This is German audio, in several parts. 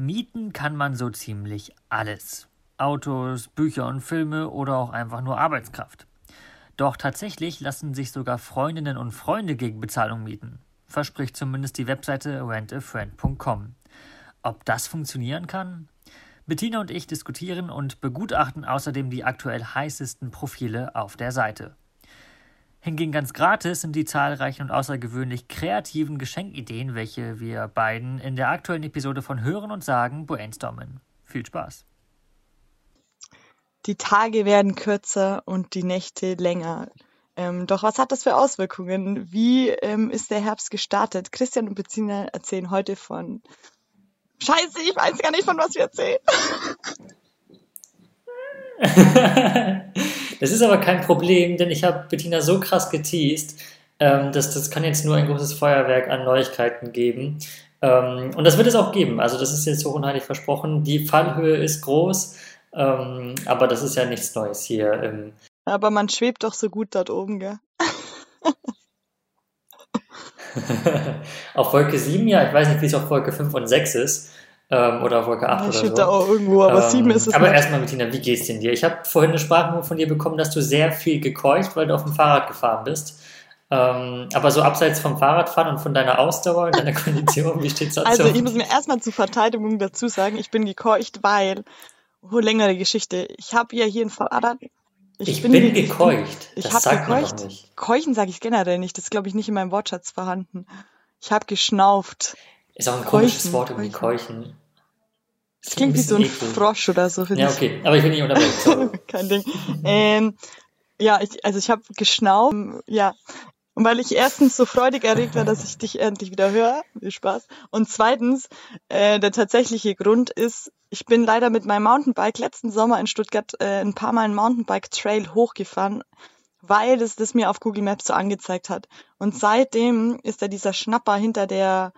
Mieten kann man so ziemlich alles. Autos, Bücher und Filme oder auch einfach nur Arbeitskraft. Doch tatsächlich lassen sich sogar Freundinnen und Freunde gegen Bezahlung mieten. Verspricht zumindest die Webseite rentafriend.com. Ob das funktionieren kann? Bettina und ich diskutieren und begutachten außerdem die aktuell heißesten Profile auf der Seite. Hingegen ganz gratis sind die zahlreichen und außergewöhnlich kreativen Geschenkideen, welche wir beiden in der aktuellen Episode von Hören und Sagen brainstormen. Viel Spaß! Die Tage werden kürzer und die Nächte länger. Ähm, doch was hat das für Auswirkungen? Wie ähm, ist der Herbst gestartet? Christian und Bettina erzählen heute von Scheiße, ich weiß gar nicht, von was wir erzählen. das ist aber kein Problem, denn ich habe Bettina so krass geteased, ähm, dass das kann jetzt nur ein großes Feuerwerk an Neuigkeiten geben. Ähm, und das wird es auch geben. Also das ist jetzt so unheilig versprochen. Die Fallhöhe ist groß, ähm, aber das ist ja nichts Neues hier. Im aber man schwebt doch so gut dort oben, gell? auf Wolke 7, ja, ich weiß nicht, wie es auf Wolke 5 und 6 ist. Ähm, oder auf Wolke 8 ja, oder so. da auch irgendwo, aber ähm, 7 ist es Aber erstmal, Bettina, wie geht's denn dir? Ich habe vorhin eine Sprachmemo von dir bekommen, dass du sehr viel gekeucht, weil du auf dem Fahrrad gefahren bist. Ähm, aber so abseits vom Fahrradfahren und von deiner Ausdauer und deiner Kondition, wie steht's dazu? Also ich muss mir erstmal zur Verteidigung dazu sagen, ich bin gekeucht, weil, oh, längere Geschichte, ich habe ja hier ein Fahrrad, ich, ich bin, bin gekeucht. Ich das habe gekeucht. Keuchen sage ich generell nicht. Das ist, glaube ich, nicht in meinem Wortschatz vorhanden. Ich habe geschnauft. Ist auch ein keuchen, komisches Wort, irgendwie keuchen. Das klingt wie so ein eklig. Frosch oder so. Ja, okay. Aber ich bin nicht unterwegs. Kein Ding. ähm, ja, ich, also ich habe geschnauft. Ja, und weil ich erstens so freudig erregt war, dass ich dich endlich wieder höre, viel Spaß. Und zweitens, äh, der tatsächliche Grund ist, ich bin leider mit meinem Mountainbike letzten Sommer in Stuttgart äh, ein paar Mal einen Mountainbike-Trail hochgefahren, weil das das mir auf Google Maps so angezeigt hat. Und seitdem ist da dieser Schnapper hinter der,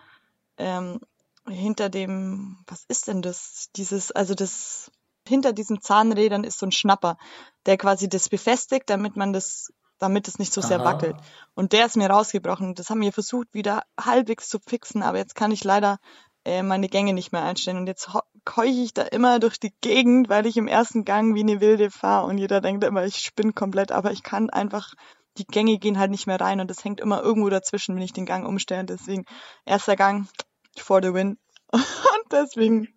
ähm, hinter dem, was ist denn das? Dieses, also das, hinter diesen Zahnrädern ist so ein Schnapper, der quasi das befestigt, damit man das damit es nicht so sehr Aha. wackelt. Und der ist mir rausgebrochen. Das haben wir versucht, wieder halbwegs zu fixen, aber jetzt kann ich leider äh, meine Gänge nicht mehr einstellen. Und jetzt keuche ich da immer durch die Gegend, weil ich im ersten Gang wie eine Wilde fahre und jeder denkt immer, ich spinne komplett, aber ich kann einfach, die Gänge gehen halt nicht mehr rein und das hängt immer irgendwo dazwischen, wenn ich den Gang umstelle. Deswegen erster Gang for the win. und deswegen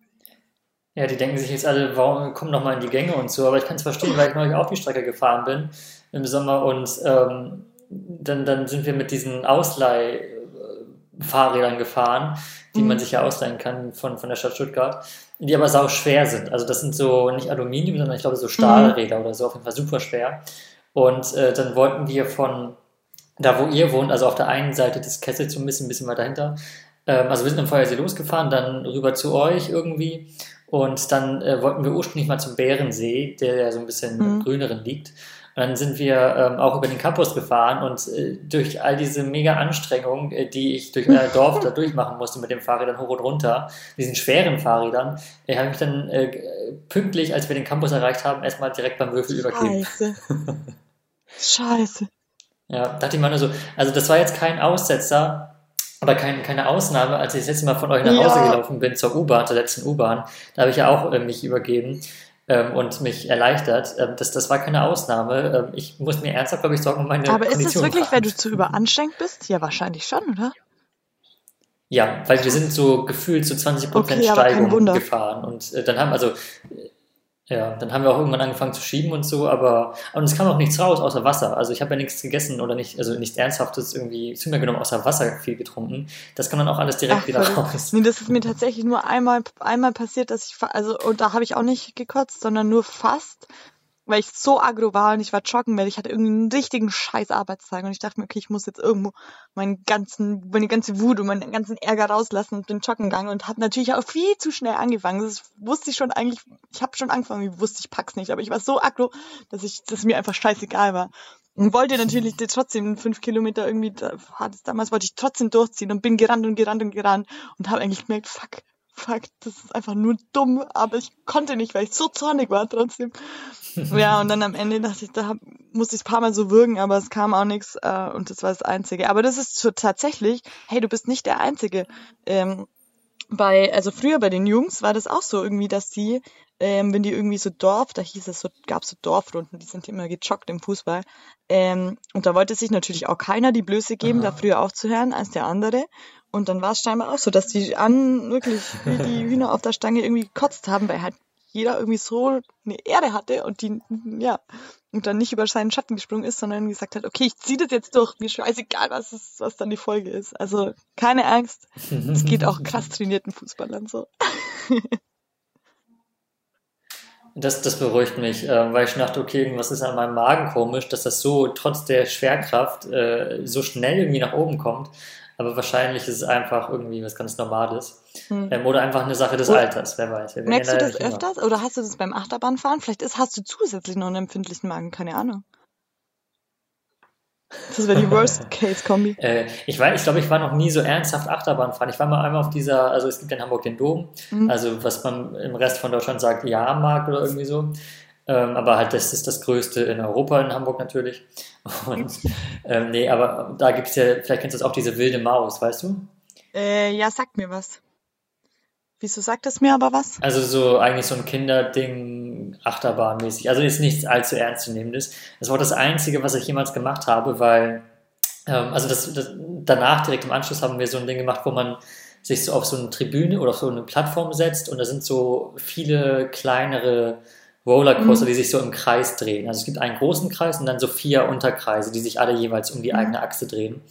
ja, die denken sich jetzt alle, warum kommen noch mal in die Gänge und so, aber ich kann es verstehen, weil ich neulich auf die Strecke gefahren bin im Sommer und ähm, dann, dann sind wir mit diesen Ausleihfahrrädern gefahren, die mhm. man sich ja ausleihen kann von, von der Stadt Stuttgart, die aber sau schwer sind. Also das sind so nicht Aluminium, sondern ich glaube so Stahlräder mhm. oder so, auf jeden Fall super schwer. Und äh, dann wollten wir von da, wo ihr wohnt, also auf der einen Seite des Kessels so ein bisschen, ein bisschen weiter dahinter, ähm, also wir sind im Feuersee losgefahren, dann rüber zu euch irgendwie und dann äh, wollten wir ursprünglich mal zum Bärensee, der ja so ein bisschen mhm. grüneren liegt. Und dann sind wir ähm, auch über den Campus gefahren und äh, durch all diese mega Anstrengungen, äh, die ich durch euer Dorf da durchmachen musste mit den Fahrrädern hoch und runter, diesen schweren Fahrrädern, äh, habe ich dann äh, pünktlich, als wir den Campus erreicht haben, erstmal direkt beim Würfel übergeben. Scheiße. Ja, dachte ich mal nur so, also das war jetzt kein Aussetzer, aber kein, keine Ausnahme, als ich das letzte Mal von euch nach Hause ja. gelaufen bin zur U-Bahn, zur letzten U-Bahn, da habe ich ja auch äh, mich übergeben ähm, und mich erleichtert. Ähm, das, das war keine Ausnahme. Ähm, ich muss mir ernsthaft, glaube ich, Sorgen um meine Aber Kondition ist es wirklich, machen. weil du zu überanstrengt bist? Ja, wahrscheinlich schon, oder? Ja, weil wir sind so gefühlt zu so 20% okay, Steigung gefahren. Und äh, dann haben, also ja, dann haben wir auch irgendwann angefangen zu schieben und so, aber und es kam auch nichts raus außer Wasser. Also ich habe ja nichts gegessen oder nicht, also nichts Ernsthaftes irgendwie zu mir genommen, außer Wasser viel getrunken. Das kann dann auch alles direkt Ach, wieder raus. Nee, das ist mir tatsächlich nur einmal, einmal passiert, dass ich, also, und da habe ich auch nicht gekotzt, sondern nur fast weil ich so aggro war und ich war joggen, weil ich hatte irgendeinen richtigen scheiß Arbeitstag und ich dachte mir, okay, ich muss jetzt irgendwo meinen ganzen, meine ganze Wut und meinen ganzen Ärger rauslassen und bin joggen gegangen und habe natürlich auch viel zu schnell angefangen. Das wusste ich schon eigentlich, ich habe schon angefangen, ich wusste, ich pack's nicht, aber ich war so aggro, dass ich, dass mir einfach scheißegal war. Und wollte natürlich trotzdem fünf Kilometer irgendwie, damals wollte ich trotzdem durchziehen und bin gerannt und gerannt und gerannt und habe eigentlich gemerkt, fuck, fuck, das ist einfach nur dumm, aber ich konnte nicht, weil ich so zornig war trotzdem. ja, und dann am Ende dachte ich, da musste ich ein paar Mal so würgen, aber es kam auch nichts äh, und das war das Einzige. Aber das ist so tatsächlich, hey, du bist nicht der Einzige. Ähm, bei, also früher bei den Jungs war das auch so irgendwie, dass die, ähm, wenn die irgendwie so Dorf, da hieß es so, gab es so Dorfrunden, die sind immer gejoggt im Fußball. Ähm, und da wollte sich natürlich auch keiner die Blöße geben, Aha. da früher aufzuhören als der andere. Und dann war es scheinbar auch so, dass die an wirklich wie die Hühner auf der Stange irgendwie gekotzt haben, weil halt jeder irgendwie so eine Erde hatte und die, ja, und dann nicht über seinen Schatten gesprungen ist, sondern gesagt hat, okay, ich ziehe das jetzt durch, mir scheißegal, was, ist, was dann die Folge ist. Also keine Angst, es geht auch krass trainierten Fußballern so. Das, das beruhigt mich, äh, weil ich dachte, okay, irgendwas ist an meinem Magen komisch, dass das so trotz der Schwerkraft äh, so schnell irgendwie nach oben kommt. Aber wahrscheinlich ist es einfach irgendwie was ganz Normales. Hm. Ähm, oder einfach eine Sache des Alters, wer weiß. Merkst du das öfters oder hast du das beim Achterbahnfahren? Vielleicht ist, hast du zusätzlich noch einen empfindlichen Magen, keine Ahnung. Das wäre die Worst-Case-Kombi. äh, ich weiß, ich glaube, ich war noch nie so ernsthaft Achterbahn fahren. Ich war mal einmal auf dieser, also es gibt in Hamburg den Dom, mhm. also was man im Rest von Deutschland sagt, Jahrmarkt oder irgendwie so. Ähm, aber halt, das ist das Größte in Europa, in Hamburg natürlich. Und ähm, nee, aber da gibt es ja, vielleicht kennst du das auch, diese wilde Maus, weißt du? Äh, ja, sagt mir was. Wieso sagt es mir aber was? Also so eigentlich so ein Kinderding, Achterbahnmäßig. Also ist nichts allzu ernstzunehmendes. Das war das Einzige, was ich jemals gemacht habe, weil, ähm, also das, das, danach, direkt im Anschluss, haben wir so ein Ding gemacht, wo man sich so auf so eine Tribüne oder auf so eine Plattform setzt und da sind so viele kleinere Rollercoaster, mhm. die sich so im Kreis drehen. Also es gibt einen großen Kreis und dann so vier Unterkreise, die sich alle jeweils um die mhm. eigene Achse drehen.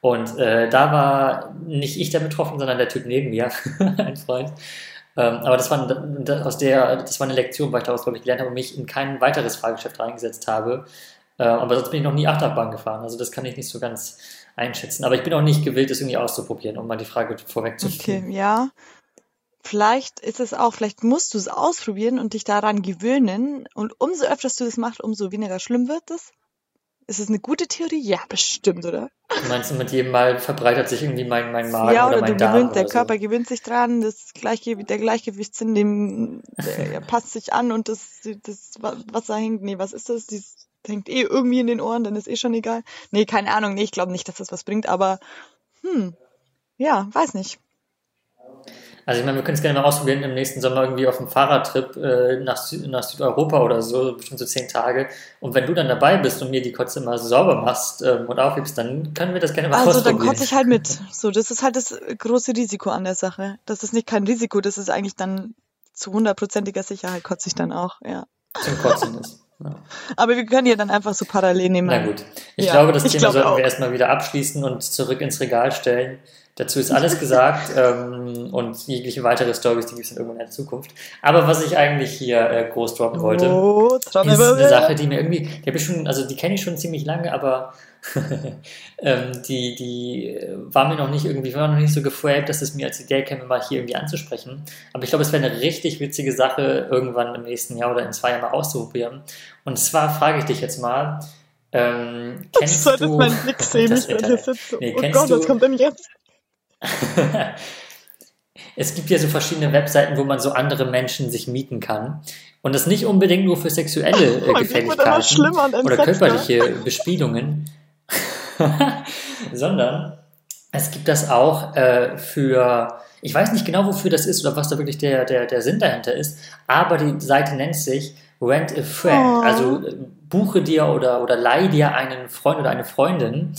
Und äh, da war nicht ich der betroffen, sondern der Typ neben mir, ein Freund. Ähm, aber das war, aus der, das war eine Lektion, weil ich daraus, glaube ich, gelernt habe und mich in kein weiteres Fahrgeschäft reingesetzt habe. Äh, aber sonst bin ich noch nie Achterbahn gefahren. Also das kann ich nicht so ganz einschätzen. Aber ich bin auch nicht gewillt, das irgendwie auszuprobieren, um mal die Frage vorwegzunehmen. Okay, ja. Vielleicht ist es auch, vielleicht musst du es ausprobieren und dich daran gewöhnen. Und umso öfter du das machst, umso weniger schlimm wird es. Ist es eine gute Theorie? Ja, bestimmt, oder? Meinst du, mit jedem Mal verbreitert sich irgendwie mein, mein Magen ja, oder, oder mein Darm? Gewöhnt, der Körper gewöhnt sich dran, das Gleichgewicht, der Gleichgewichtssinn, dem, der passt sich an und das, das Wasser hängt, nee, was ist das? Das hängt eh irgendwie in den Ohren, dann ist eh schon egal. Nee, keine Ahnung, nee, ich glaube nicht, dass das was bringt, aber, hm, ja, weiß nicht. Also ich meine, wir können es gerne mal ausprobieren im nächsten Sommer irgendwie auf einem Fahrradtrip äh, nach, Sü nach Südeuropa oder so, bestimmt so zehn Tage. Und wenn du dann dabei bist und mir die Kotze mal sauber machst ähm, und aufhebst, dann können wir das gerne mal also, ausprobieren. Also dann kotze ich halt mit. So, das ist halt das große Risiko an der Sache. Das ist nicht kein Risiko, das ist eigentlich dann zu hundertprozentiger Sicherheit kotze ich dann auch, ja. Zum Kotzen ist. Ja. Aber wir können ja dann einfach so parallel nehmen. Na gut. Ich ja, glaube, das Thema sollten wir erstmal wieder abschließen und zurück ins Regal stellen. Dazu ist alles gesagt ähm, und jegliche weitere Stories, die gibt es dann irgendwann in der Zukunft. Aber was ich eigentlich hier äh, groß droppen wollte, oh, ist eine Sache, die mir irgendwie, die habe ich schon, also die kenne ich schon ziemlich lange, aber ähm, die, die war mir noch nicht irgendwie, war noch nicht so gefragt, dass es mir als Idee käme, mal hier irgendwie anzusprechen. Aber ich glaube, es wäre eine richtig witzige Sache, irgendwann im nächsten Jahr oder in zwei Jahren mal auszuprobieren. Und zwar frage ich dich jetzt mal, ähm, kennst du... Du meinen Blick sehen, ich wenn ich sitze. Nee, oh Gott, was kommt denn jetzt? es gibt ja so verschiedene Webseiten, wo man so andere Menschen sich mieten kann. Und das nicht unbedingt nur für sexuelle äh, Gefälligkeiten oder körperliche Bespielungen, sondern es gibt das auch äh, für, ich weiß nicht genau, wofür das ist oder was da wirklich der, der, der Sinn dahinter ist, aber die Seite nennt sich Rent a Friend. Oh. Also äh, buche dir oder, oder leih dir einen Freund oder eine Freundin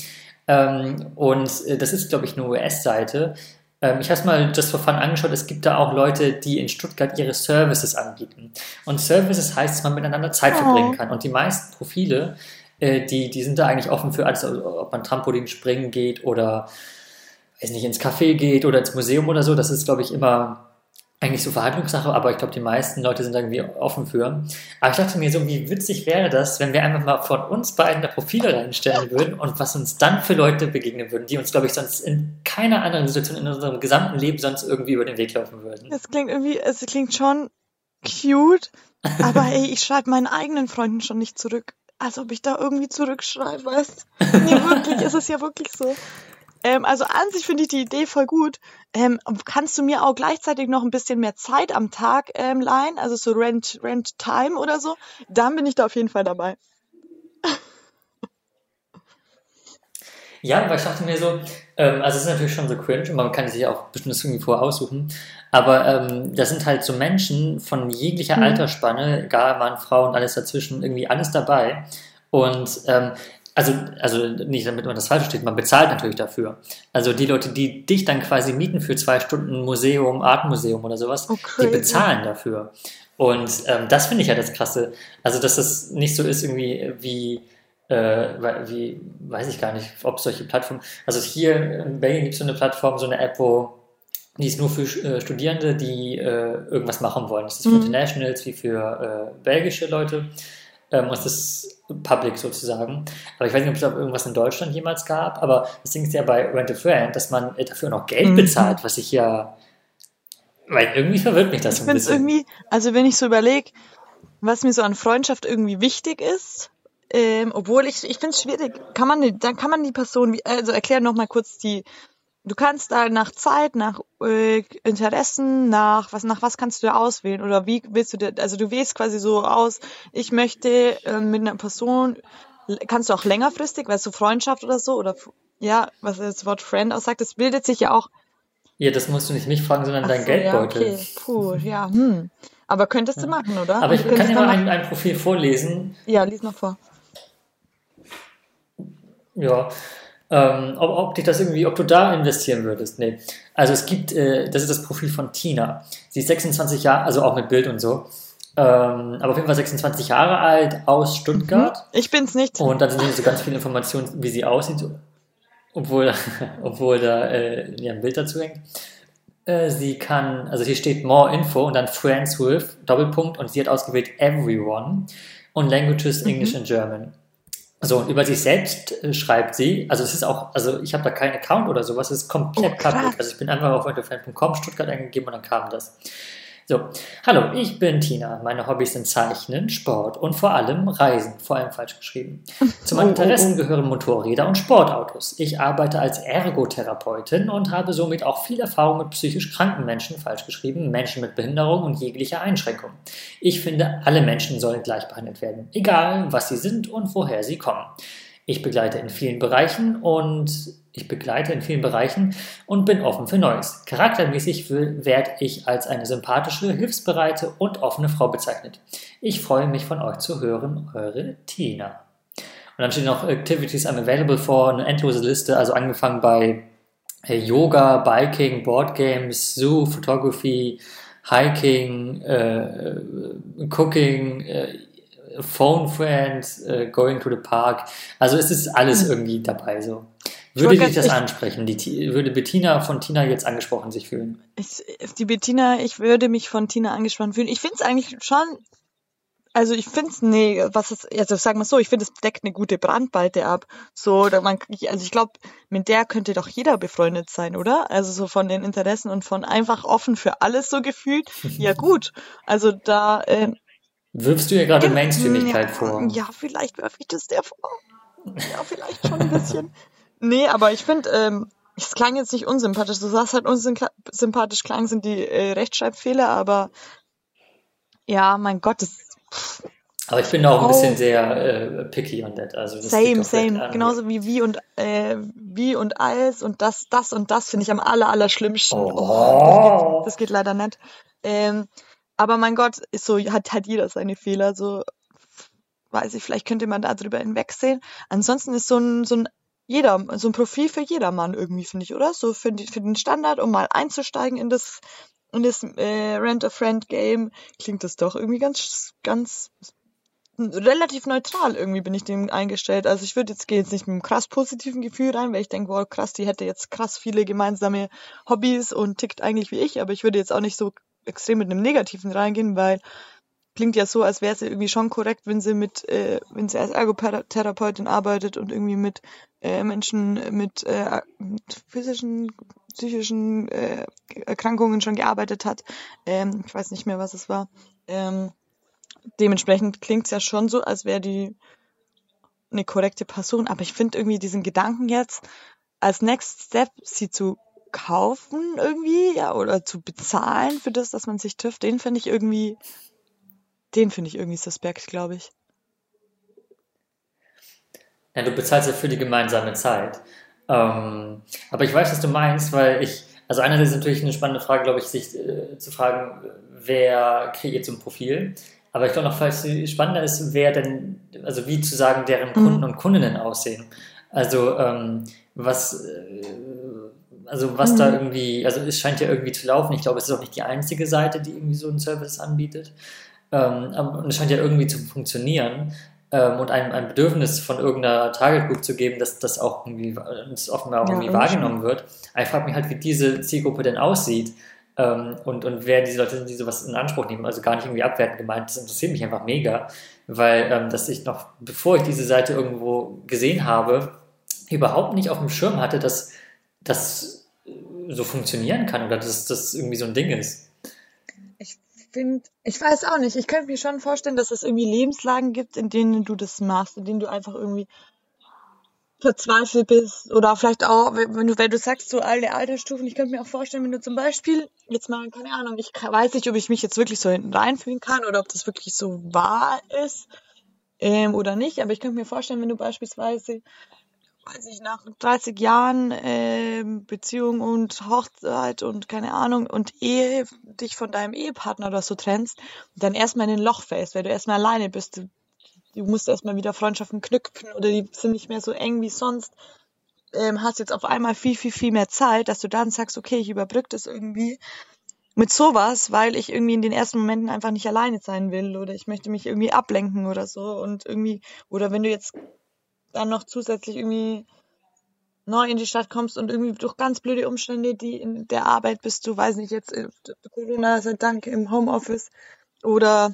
ähm, und äh, das ist, glaube ich, eine US-Seite. Ähm, ich habe es mal just for fun angeschaut. Es gibt da auch Leute, die in Stuttgart ihre Services anbieten. Und Services heißt, dass man miteinander Zeit oh. verbringen kann. Und die meisten Profile, äh, die, die sind da eigentlich offen für alles, also ob man Trampolin springen geht oder weiß nicht, ins Café geht oder ins Museum oder so. Das ist, glaube ich, immer eigentlich so Verhandlungssache, aber ich glaube, die meisten Leute sind irgendwie offen für. Aber ich dachte mir so, wie witzig wäre das, wenn wir einfach mal von uns beiden da Profile reinstellen würden und was uns dann für Leute begegnen würden, die uns, glaube ich, sonst in keiner anderen Situation in unserem gesamten Leben sonst irgendwie über den Weg laufen würden. Das klingt irgendwie, es klingt schon cute, aber ey, ich schreibe meinen eigenen Freunden schon nicht zurück. Als ob ich da irgendwie zurückschreibe, weißt Nee, wirklich, es ist ja wirklich so. Ähm, also an sich finde ich die Idee voll gut. Ähm, kannst du mir auch gleichzeitig noch ein bisschen mehr Zeit am Tag ähm, leihen, also so Rent, Rent Time oder so? Dann bin ich da auf jeden Fall dabei. Ja, weil ich dachte mir so, ähm, also es ist natürlich schon so cringe und man kann sich auch bestimmt das irgendwie vorher aussuchen, aber ähm, das sind halt so Menschen von jeglicher Mhm. Altersspanne, egal Mann, Frau und alles dazwischen, irgendwie alles dabei. Und ähm, also, also nicht damit man das falsch versteht, man bezahlt natürlich dafür. Also die Leute, die dich dann quasi mieten für zwei Stunden Museum, Artmuseum oder sowas, Oh, die bezahlen dafür. Und ähm, das finde ich ja das Krasse. Also, dass das nicht so ist irgendwie wie, äh, wie, weiß ich gar nicht, ob solche Plattformen, also hier in Belgien gibt es so eine Plattform, so eine App, wo die ist nur für äh, Studierende, die äh, irgendwas machen wollen. Das ist für Mhm. Internationals wie für äh, belgische Leute. Ähm, und es ist public sozusagen. Aber ich weiß nicht, ob es da irgendwas in Deutschland jemals gab. Aber das Ding ist ja bei Rent a Friend, dass man dafür noch Geld Mhm. bezahlt, was ich ja. Weil irgendwie verwirrt mich das Ich ein finde es bisschen. irgendwie, also wenn ich so überlege, was mir so an Freundschaft irgendwie wichtig ist, ähm, obwohl ich, ich finde es schwierig, kann man, die- dann kann man die Person, also erklär noch mal kurz die, du kannst da nach Zeit, nach äh, Interessen, nach was, nach was kannst du da auswählen oder wie willst du, dir- also du wählst quasi so aus, ich möchte ähm, mit einer Person, kannst du auch längerfristig, weißt du, Freundschaft oder so oder ja, was das Wort Friend aussagt, das bildet sich ja auch Ja, das musst du nicht mich fragen, sondern Ach dein so, ja, Geldbeutel. okay. Puh, ja, hm. Aber könntest du machen, oder? Aber ich du kann dir mal ein, ein Profil vorlesen. ja, lies noch vor. Ja. Ähm, ob, ob dich das irgendwie, ob du da investieren würdest. Nee. Also es gibt, äh, das ist das Profil von Tina. Sie ist 26 Jahre, also auch mit Bild und so. Ähm, aber auf jeden Fall 26 Jahre alt, aus Stuttgart. Ich bin's nicht. Und dann sind hier so ganz viele Informationen, wie sie aussieht, obwohl, obwohl da äh, ja, ein Bild dazu hängt. Äh, sie kann, also hier steht More Info und dann Friends with, Doppelpunkt, und sie hat ausgewählt Everyone und Languages English and German. So, und über sich selbst äh, schreibt sie, also es ist auch, also ich habe da keinen Account oder sowas, es ist komplett Oh, public. Also ich bin einfach auf www.fan.com Stuttgart eingegeben und dann kam das. So, hallo, ich bin Tina. Meine Hobbys sind Zeichnen, Sport und vor allem Reisen, vor allem falsch geschrieben. Zu meinen Oh, oh, Interessen oh. gehören Motorräder und Sportautos. Ich arbeite als Ergotherapeutin und habe somit auch viel Erfahrung mit psychisch kranken Menschen, falsch geschrieben, Menschen mit Behinderung und jeglicher Einschränkung. Ich finde, alle Menschen sollen gleich behandelt werden, egal was sie sind und woher sie kommen. Ich begleite in vielen Bereichen und ich begleite in vielen Bereichen und bin offen für Neues. Charaktermäßig werde ich als eine sympathische, hilfsbereite und offene Frau bezeichnet. Ich freue mich von euch zu hören, eure Tina. Und dann stehen noch Activities I'm available for, eine endlose Liste, also angefangen bei äh, Yoga, Biking, Boardgames, Zoo, Photography, Hiking, äh, Cooking, äh, Phone Friends, äh, Going to the Park. Also es ist alles irgendwie dabei so. Würde dich das ansprechen? Die, würde Bettina von Tina jetzt angesprochen sich fühlen? Ich, die Bettina, ich würde mich von Tina angesprochen fühlen. Ich find's eigentlich schon, also ich find's, nee, was ist, also sagen wir so, ich finde, es deckt eine gute Brandweite ab. So, man, also ich glaube, mit der könnte doch jeder befreundet sein, oder? Also so von den Interessen und von einfach offen für alles so gefühlt. Ja gut, also da, ähm, Wirfst du ihr gerade Mainstreamigkeit ja, vor? Ja, vielleicht werfe ich das der vor. Ja, vielleicht schon ein bisschen. nee, aber ich finde, ähm, es klang jetzt nicht unsympathisch. Du sagst halt unsympathisch klang sind die äh, Rechtschreibfehler, aber ja, mein Gott, das Aber ich bin da auch ein Oh. bisschen sehr äh, picky on that. Also same, same. an- Genauso wie wie und äh, wie und als und das, das und das finde ich am aller, aller schlimmsten. Oh. das, geht, das geht leider nicht. Ähm, aber mein Gott, ist so, hat halt jeder seine Fehler. So, weiß ich, vielleicht könnte man da drüber hinwegsehen. Ansonsten ist so ein, so ein jeder, so ein Profil für jedermann irgendwie, finde ich, oder? So für, für den Standard, um mal einzusteigen in das, in das äh, Rent-a-Friend-Game, klingt das doch irgendwie ganz, ganz relativ neutral irgendwie bin ich dem eingestellt. Also ich würde jetzt gehe jetzt nicht mit einem krass positiven Gefühl rein, weil ich denke, wow, krass, die hätte jetzt krass viele gemeinsame Hobbys und tickt eigentlich wie ich, aber ich würde jetzt auch nicht so extrem mit einem negativen reingehen, weil klingt ja so, als wäre sie irgendwie schon korrekt, wenn sie mit, äh, wenn sie als Ergotherapeutin arbeitet und irgendwie mit äh, Menschen mit, äh, physischen, psychischen äh, Erkrankungen schon gearbeitet hat. Ähm, ich weiß nicht mehr, was es war. Ähm, dementsprechend klingt es ja schon so, als wäre die eine korrekte Person. Aber ich finde irgendwie diesen Gedanken jetzt als Next Step, sie zu kaufen irgendwie, ja, oder zu bezahlen für das, dass man sich trifft, den finde ich irgendwie, den finde ich irgendwie suspekt, glaube ich. Ja, du bezahlst ja für die gemeinsame Zeit. Ähm, aber ich weiß, was du meinst, weil ich, also einerseits ist natürlich eine spannende Frage, glaube ich, sich äh, zu fragen, wer kreiert so ein Profil. Aber ich glaube noch viel spannender ist, wer denn, also wie zu sagen, deren mhm. Kunden und Kundinnen aussehen. Also ähm, was, äh, also was mhm. da irgendwie, also es scheint ja irgendwie zu laufen. Ich glaube, es ist auch nicht die einzige Seite, die irgendwie so einen Service anbietet. Ähm, und es scheint ja irgendwie zu funktionieren ähm, und ein, ein Bedürfnis von irgendeiner Target Group zu geben, dass das auch irgendwie, das offenbar auch ja, irgendwie wahrgenommen wird. Aber ich frage mich halt, wie diese Zielgruppe denn aussieht ähm, und, und wer diese Leute sind, die sowas in Anspruch nehmen. Also gar nicht irgendwie abwertend gemeint, das interessiert mich einfach mega, weil ähm, dass ich noch, bevor ich diese Seite irgendwo gesehen habe, überhaupt nicht auf dem Schirm hatte, dass das so funktionieren kann oder dass das irgendwie so ein Ding ist. Ich finde, ich weiß auch nicht, ich könnte mir schon vorstellen, dass es irgendwie Lebenslagen gibt, in denen du das machst, in denen du einfach irgendwie verzweifelt bist oder vielleicht auch, wenn du, wenn du sagst, so alle Altersstufen, ich könnte mir auch vorstellen, wenn du zum Beispiel, jetzt mal, keine Ahnung, ich weiß nicht, ob ich mich jetzt wirklich so hinten reinfühlen kann oder ob das wirklich so wahr ist ähm, oder nicht, aber ich könnte mir vorstellen, wenn du beispielsweise, weiß ich, nach 30 Jahren ähm, Beziehung und Hochzeit und keine Ahnung und Ehe dich von deinem Ehepartner oder so trennst dann erstmal in ein Loch fällst, weil du erstmal alleine bist, du du musst erstmal wieder Freundschaften knüpfen oder die sind nicht mehr so eng wie sonst, ähm, hast jetzt auf einmal viel, viel, viel mehr Zeit, dass du dann sagst, okay, ich überbrück das irgendwie mit sowas, weil ich irgendwie in den ersten Momenten einfach nicht alleine sein will oder ich möchte mich irgendwie ablenken oder so und irgendwie, oder wenn du jetzt dann noch zusätzlich irgendwie neu in die Stadt kommst und irgendwie durch ganz blöde Umstände, die in der Arbeit bist, du weiß nicht, jetzt äh, Corona sei Dank im Homeoffice oder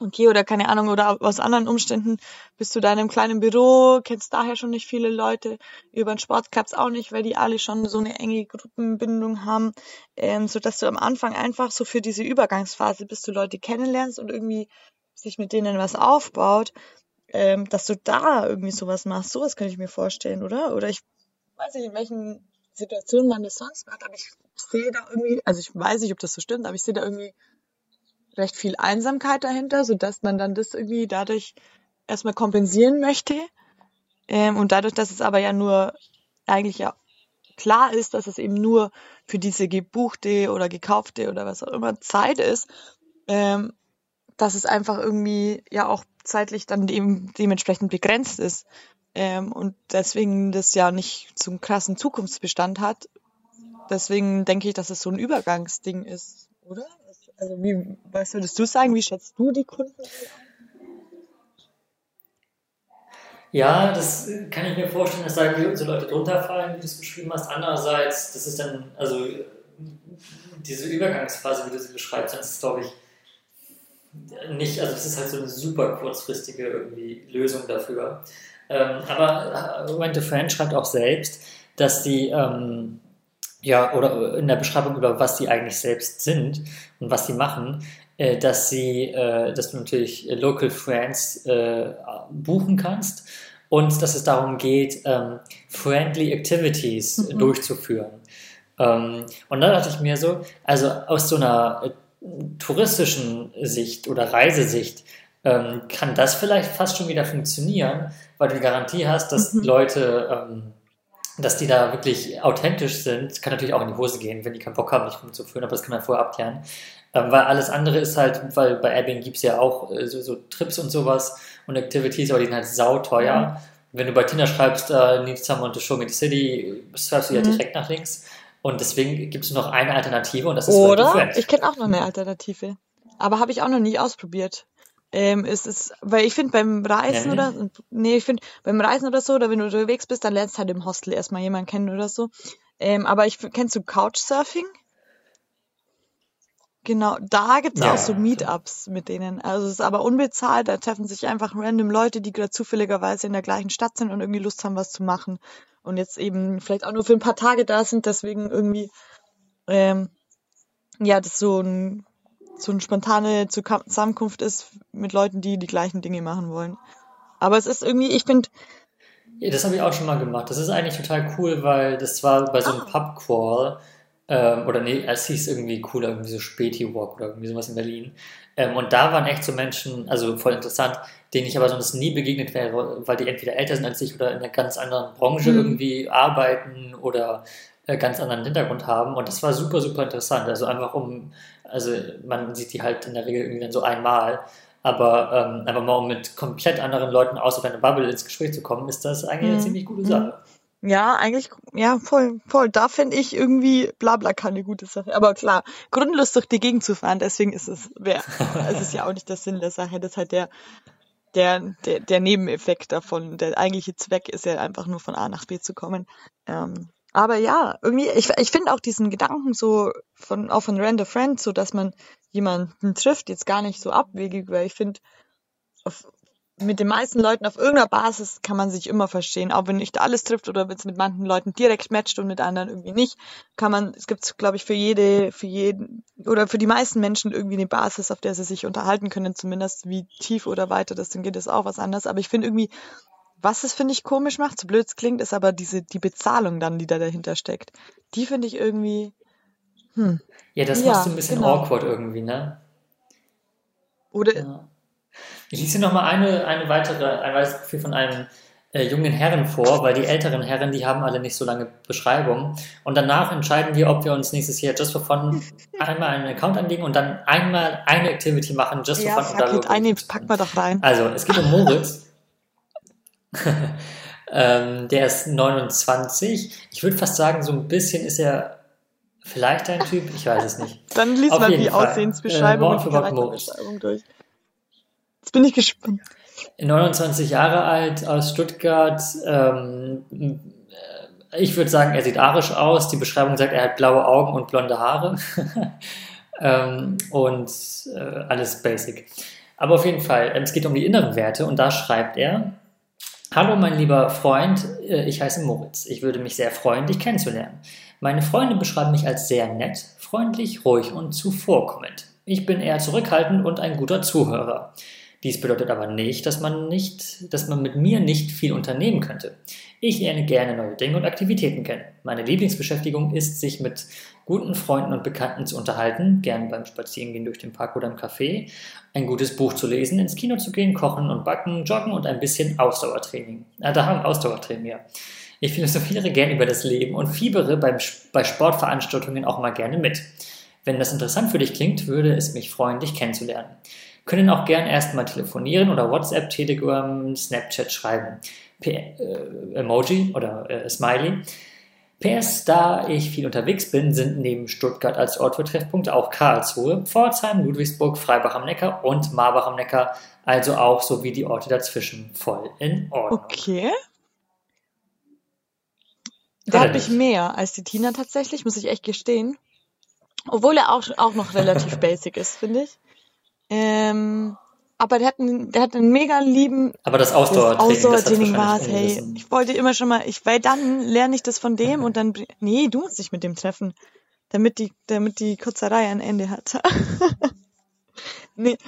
Okay, oder keine Ahnung, oder aus anderen Umständen bist du da in einem kleinen Büro, kennst daher schon nicht viele Leute, über den Sport klappt's auch nicht, weil die alle schon so eine enge Gruppenbindung haben, ähm, so dass du am Anfang einfach so für diese Übergangsphase, bis du Leute kennenlernst und irgendwie sich mit denen was aufbaut, ähm, dass du da irgendwie sowas machst. Sowas könnte ich mir vorstellen, oder? Oder ich weiß nicht, in welchen Situationen man das sonst macht, aber ich sehe da irgendwie, also ich weiß nicht, ob das so stimmt, aber ich sehe da irgendwie recht viel Einsamkeit dahinter, sodass man dann das irgendwie dadurch erstmal kompensieren möchte. Ähm, und dadurch, dass es aber ja nur eigentlich ja klar ist, dass es eben nur für diese gebuchte oder gekaufte oder was auch immer Zeit ist, ähm, dass es einfach irgendwie ja auch zeitlich dann dem, dementsprechend begrenzt ist. Ähm, und deswegen das ja nicht einen krassen Zukunftsbestand hat. Deswegen denke ich, dass es so ein Übergangsding ist, oder? Also wie, was würdest du sagen? Wie schätzt du die Kunden? Ja, das kann ich mir vorstellen, dass da so Leute drunter fallen, wie du es beschrieben hast. Andererseits, das ist dann, also diese Übergangsphase, wie du sie beschreibst, das ist, glaube ich, nicht, also das ist halt so eine super kurzfristige irgendwie Lösung dafür. Ähm, aber Rent a Friend schreibt auch selbst, dass die ähm, ja, oder in der Beschreibung über was die eigentlich selbst sind und was sie machen, äh, dass sie, äh, dass du natürlich Local Friends äh, buchen kannst und dass es darum geht, ähm, friendly Activities mhm. durchzuführen. Ähm, und da dachte ich mir so, also aus so einer äh, touristischen Sicht oder Reisesicht ähm, kann das vielleicht fast schon wieder funktionieren, weil du die Garantie hast, dass mhm. Leute ähm, dass die da wirklich authentisch sind, kann natürlich auch in die Hose gehen, wenn die keinen Bock haben, nicht rumzuführen, aber das kann man vorher abklären. Ähm, weil alles andere ist halt, weil bei Airbnb gibt es ja auch äh, so, so, Trips und sowas und Activities, aber die sind halt sauteuer. Mhm. Wenn du bei Tinder schreibst, uh, need someone to show me the city, schreibst du ja mhm. direkt nach links. Und deswegen gibt es noch eine Alternative und das ist Oder? Ich kenne auch noch eine Alternative. Aber habe ich auch noch nie ausprobiert ähm, ist es, weil ich finde beim Reisen ja, oder, nee, ich finde beim Reisen oder so, oder wenn du unterwegs bist, dann lernst du halt im Hostel erstmal jemanden kennen oder so. Ähm, aber ich, kennst du Couchsurfing? Genau, da gibt es ja. auch so Meetups mit denen. Also es ist aber unbezahlt, da treffen sich einfach random Leute, die gerade zufälligerweise in der gleichen Stadt sind und irgendwie Lust haben, was zu machen. Und jetzt eben vielleicht auch nur für ein paar Tage da sind, deswegen irgendwie, ähm, ja, das so ein so eine spontane Zusammenkunft ist mit Leuten, die die gleichen Dinge machen wollen. Aber es ist irgendwie, ich finde. Ja, das habe ich auch schon mal gemacht. Das ist eigentlich total cool, weil das war bei so einem ah. Pub-Crawl. Ähm, oder nee, es hieß irgendwie cooler, irgendwie so Späti-Walk oder irgendwie sowas in Berlin. Ähm, und da waren echt so Menschen, also voll interessant, denen ich aber sonst nie begegnet wäre, weil die entweder älter sind als ich oder in einer ganz anderen Branche mhm. irgendwie arbeiten oder äh, ganz anderen Hintergrund haben. Und das war super, super interessant. Also einfach um, also man sieht die halt in der Regel irgendwie dann so einmal. Aber ähm, einfach mal um mit komplett anderen Leuten außer deiner Bubble ins Gespräch zu kommen, ist das eigentlich eine mhm. ziemlich gute Sache. Ja, eigentlich, ja, voll, voll. Da finde ich irgendwie Blabla keine gute Sache. Aber klar, grundlos durch die Gegend zu fahren, deswegen ist es, wär, es ist ja auch nicht der Sinn der Sache. Das ist halt der, der, der, der Nebeneffekt davon. Der eigentliche Zweck ist ja einfach nur von A nach B zu kommen. Ähm, aber ja, irgendwie, ich, ich finde auch diesen Gedanken so von, auch von Random Friends, so dass man jemanden trifft, jetzt gar nicht so abwegig, weil ich finde, mit den meisten Leuten auf irgendeiner Basis kann man sich immer verstehen, auch wenn nicht alles trifft oder wenn es mit manchen Leuten direkt matcht und mit anderen irgendwie nicht, kann man, es gibt, glaube ich, für jede, für jeden oder für die meisten Menschen irgendwie eine Basis, auf der sie sich unterhalten können, zumindest wie tief oder weiter das dann geht, ist auch was anderes. Aber ich finde irgendwie, was es finde ich komisch macht, so blöd es klingt, ist aber diese die Bezahlung dann, die da dahinter steckt. Die finde ich irgendwie. Hm. Ja, das ja, machst du ein bisschen genau. awkward irgendwie, ne? Oder ja. Ich lese noch mal eine, eine weitere, ein weiteres Profil von einem äh, jungen Herren vor, weil die älteren Herren, die haben alle nicht so lange Beschreibungen. Und danach entscheiden wir, ob wir uns nächstes Jahr Just for Fun einmal einen Account anlegen und dann einmal eine Activity machen, Just for ja, Fun. Ja, gut, eine packen wir doch rein. Also, es geht um Moritz. ähm, der ist 29. Ich würde fast sagen, so ein bisschen ist er vielleicht ein Typ, ich weiß es nicht. Dann liest mal die Fall. Aussehensbeschreibung äh, und die Charakterbeschreibung durch. Jetzt bin ich gespannt. 29 Jahre alt aus Stuttgart. Ähm, ich würde sagen, er sieht arisch aus. Die Beschreibung sagt, er hat blaue Augen und blonde Haare. ähm, und äh, alles basic. Aber auf jeden Fall, es geht um die inneren Werte und da schreibt er, Hallo mein lieber Freund, äh, ich heiße Moritz. Ich würde mich sehr freuen, dich kennenzulernen. Meine Freunde beschreiben mich als sehr nett, freundlich, ruhig und zuvorkommend. Ich bin eher zurückhaltend und ein guter Zuhörer. Dies bedeutet aber nicht, dass man nicht, dass man mit mir nicht viel unternehmen könnte. Ich lerne gerne neue Dinge und Aktivitäten kennen. Meine Lieblingsbeschäftigung ist, sich mit guten Freunden und Bekannten zu unterhalten, gern beim Spazierengehen durch den Park oder im Café, ein gutes Buch zu lesen, ins Kino zu gehen, kochen und backen, joggen und ein bisschen Ausdauertraining. Ah, da haben Ausdauertraining, ja. Ich philosophiere gern über das Leben und fiebere beim, bei Sportveranstaltungen auch mal gerne mit. Wenn das interessant für dich klingt, würde es mich freuen, dich kennenzulernen können auch gern erstmal telefonieren oder WhatsApp, Telegram, Snapchat schreiben. P äh, Emoji oder äh, Smiley. PS, da ich viel unterwegs bin, sind neben Stuttgart als Ort für Treffpunkte auch Karlsruhe, Pforzheim, Ludwigsburg, Freibach am Neckar und Marbach am Neckar, also auch so wie die Orte dazwischen voll in Ordnung. Okay. Da habe ich mehr als die Tina tatsächlich, muss ich echt gestehen. Obwohl er auch, auch noch relativ basic ist, finde ich. Ähm, aber der hat, einen, der hat einen mega lieben. Aber das Ausdauertraining, das Ausdauertraining war es, hey. Ich wollte immer schon mal, ich, weil dann lerne ich das von dem und dann, nee, du musst dich mit dem treffen. Damit die, damit die Kurzerei ein Ende hat. nee,